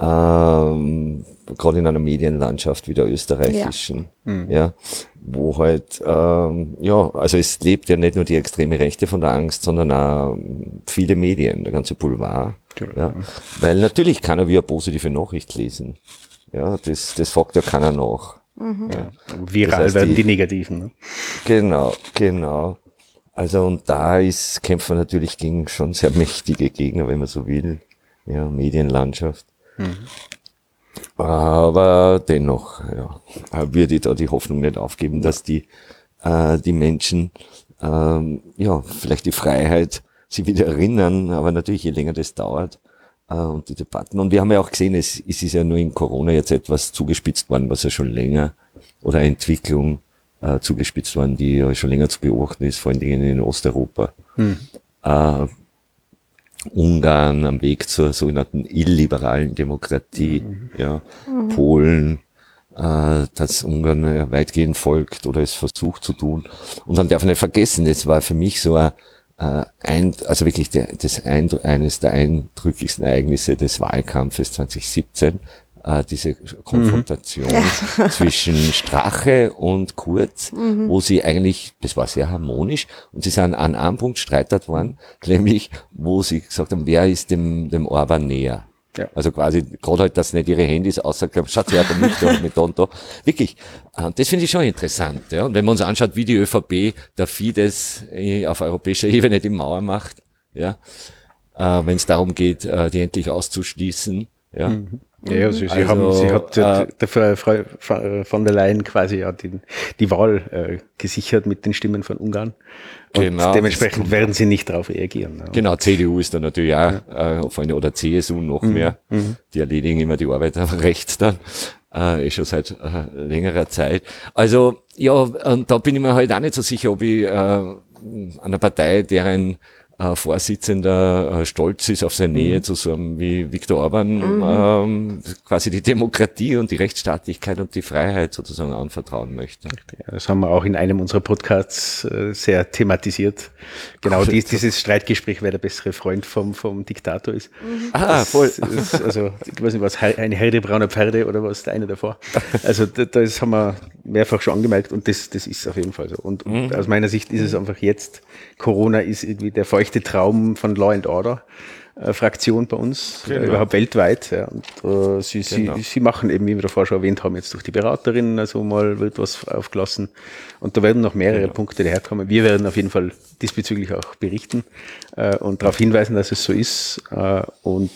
Ähm, Gerade in einer Medienlandschaft wie der österreichischen, ja, mhm. ja wo halt, ähm, ja, also es lebt ja nicht nur die extreme Rechte von der Angst, sondern auch viele Medien, der ganze Boulevard. Genau. Ja, weil natürlich kann er wie eine positive Nachricht lesen. Ja, das, das fragt ja keiner nach. Mhm. Ja. Viral das heißt, werden die, die negativen. Ne? Genau, genau. Also und da ist, kämpft man natürlich gegen schon sehr mächtige Gegner, wenn man so will. Ja, Medienlandschaft. Mhm. Aber dennoch, ja, würde ich da die Hoffnung nicht aufgeben, dass die, äh, die Menschen, ähm, ja, vielleicht die Freiheit sie wieder erinnern, aber natürlich je länger das dauert, äh, und die Debatten. Und wir haben ja auch gesehen, es, es ist ja nur in Corona jetzt etwas zugespitzt worden, was ja schon länger oder Entwicklung äh, zugespitzt worden, die ja schon länger zu beobachten ist, vor allen Dingen in Osteuropa. Hm. Äh, Ungarn am Weg zur sogenannten illiberalen Demokratie, mhm. ja, mhm. Polen, äh, dass Ungarn weitgehend folgt oder es versucht zu tun. Und dann darf man nicht vergessen, das war für mich so ein, äh, ein also wirklich der, das ein, eines der eindrücklichsten Ereignisse des Wahlkampfes 2017, äh, diese Konfrontation mhm. zwischen Strache und Kurz, mhm. wo sie eigentlich, das war sehr harmonisch, und sie sind an einem Punkt streitert worden, nämlich, wo sie gesagt haben, wer ist dem, dem Orban näher? Ja. Also quasi, gerade halt, dass nicht ihre Handys aussagt, schaut her, da nicht da, mit da und da. Wirklich, äh, das finde ich schon interessant. Ja. Und wenn man uns anschaut, wie die ÖVP der Fidesz äh, auf europäischer Ebene die Mauer macht, ja, wenn es darum geht, die endlich auszuschließen, ja, mhm. Ja, also sie, also, haben, sie hat äh, der Frau, Frau von der Leyen quasi ja die, die Wahl äh, gesichert mit den Stimmen von Ungarn. Und genau, dementsprechend werden sie nicht darauf reagieren. Ja. Genau, CDU ist dann natürlich auch, ja. äh, vor allem, oder CSU noch mhm. mehr. Mhm. Die erledigen immer die Arbeit auf rechts dann. Äh, ist schon seit äh, längerer Zeit. Also, ja, und da bin ich mir halt auch nicht so sicher, ob ich äh, einer Partei, deren äh, Vorsitzender äh, stolz ist auf seine Nähe mhm. zu so einem wie Viktor Orban, mhm. ähm, quasi die Demokratie und die Rechtsstaatlichkeit und die Freiheit sozusagen anvertrauen möchte. Das haben wir auch in einem unserer Podcasts äh, sehr thematisiert. Genau dies, dieses Streitgespräch, wer der bessere Freund vom, vom Diktator ist. Mhm. Ah, voll. Ist, also, ich weiß nicht, was, eine Herde brauner Pferde oder was, der eine davor. Also das haben wir mehrfach schon angemerkt und das, das ist auf jeden Fall so. Und, und mhm. aus meiner Sicht ist es einfach jetzt, Corona ist irgendwie der feuchte Traum von Law and Order. Äh, Fraktion bei uns, äh, genau. überhaupt weltweit. Ja. Und äh, sie, genau. sie, sie machen eben, wie wir davor schon erwähnt haben, jetzt durch die Beraterinnen also mal wird was aufgelassen. Und da werden noch mehrere genau. Punkte daherkommen. Wir werden auf jeden Fall diesbezüglich auch berichten äh, und darauf hinweisen, dass es so ist und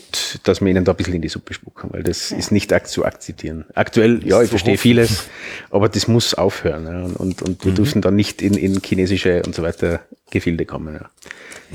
dass wir ihnen da ein bisschen in die Suppe spucken, weil das ja. ist nicht zu akzeptieren. Aktuell, ja, ich verstehe vieles, aber das muss aufhören. Ja. Und, und wir mhm. dürfen dann nicht in, in chinesische und so weiter Gefilde kommen. Ja.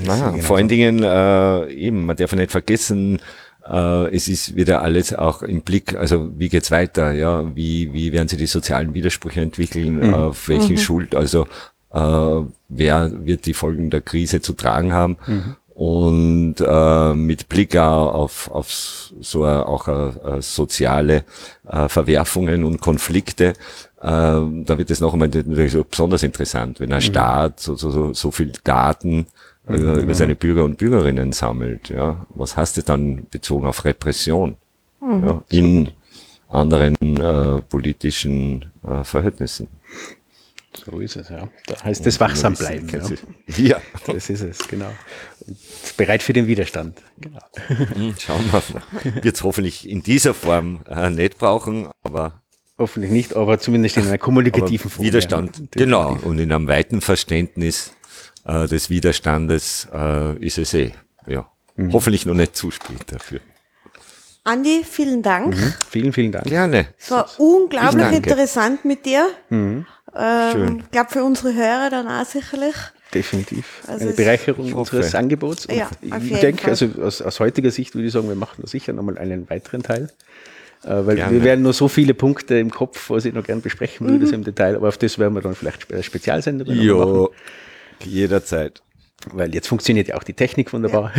Na, vor allen Dingen, äh, eben, man darf nicht vergessen, äh, es ist wieder alles auch im Blick, also wie geht's weiter, ja, wie, wie werden sich die sozialen Widersprüche entwickeln, mhm. auf welchen mhm. Schuld, also äh, wer wird die Folgen der Krise zu tragen haben. Mhm. Und äh, mit Blick auf, auf so a, auch a, a soziale äh, Verwerfungen und Konflikte, äh, da wird es noch einmal natürlich so besonders interessant, wenn ein mhm. Staat so, so, so, so viel Daten mhm. über seine Bürger und Bürgerinnen sammelt. Ja, was heißt das dann bezogen auf Repression mhm. ja, in anderen äh, politischen äh, Verhältnissen? So ist es, ja. Da heißt es wachsam bleiben. Ja. ja. Das ist es, genau. Bereit für den Widerstand. Genau. Hm, schauen wir mal. Wird es hoffentlich in dieser Form äh, nicht brauchen, aber. Hoffentlich nicht, aber zumindest in einer kommunikativen Form. Widerstand, ja. genau. Und in einem weiten Verständnis äh, des Widerstandes äh, ist es eh. Ja. Mhm. Hoffentlich noch nicht zu spät dafür. Andi, vielen Dank. Mhm. Vielen, vielen Dank. Gerne. Es war unglaublich interessant mit dir. Mhm. Ähm, ich glaube für unsere Hörer dann auch sicherlich. Definitiv. Also Eine Bereicherung unseres Angebots. Und ja, ich denke, also aus, aus, heutiger Sicht würde ich sagen, wir machen sicher nochmal einen weiteren Teil. Äh, weil Gerne. wir werden nur so viele Punkte im Kopf, was ich noch gerne besprechen würde, mhm. im Detail, aber auf das werden wir dann vielleicht Spezialsender machen. Ja, jederzeit. Weil jetzt funktioniert ja auch die Technik wunderbar.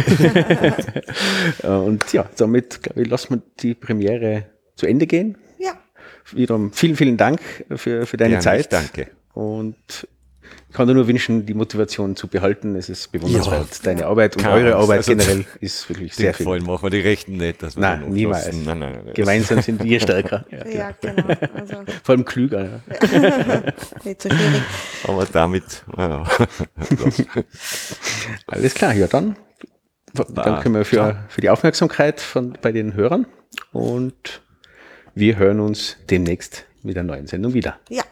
Ja. und ja, damit, glaube ich, lassen wir die Premiere zu Ende gehen wiederum vielen, vielen Dank für, für deine ja, Zeit. Danke. Und kann dir nur wünschen, die Motivation zu behalten. Es ist bewundernswert. Ja, Deine Arbeit und eure Arbeit also generell ist wirklich sehr viel. Vollen machen wir die Rechten nicht. Dass wir nein, niemals. Nein, nein, nein, Gemeinsam sind wir stärker. ja, ja, genau. Also. Vor allem klüger. Ja. nicht so schwierig. Aber damit, ja. Alles klar, ja dann. Danke wir für, für die Aufmerksamkeit von, bei den Hörern und wir hören uns demnächst mit einer neuen Sendung wieder. Ja.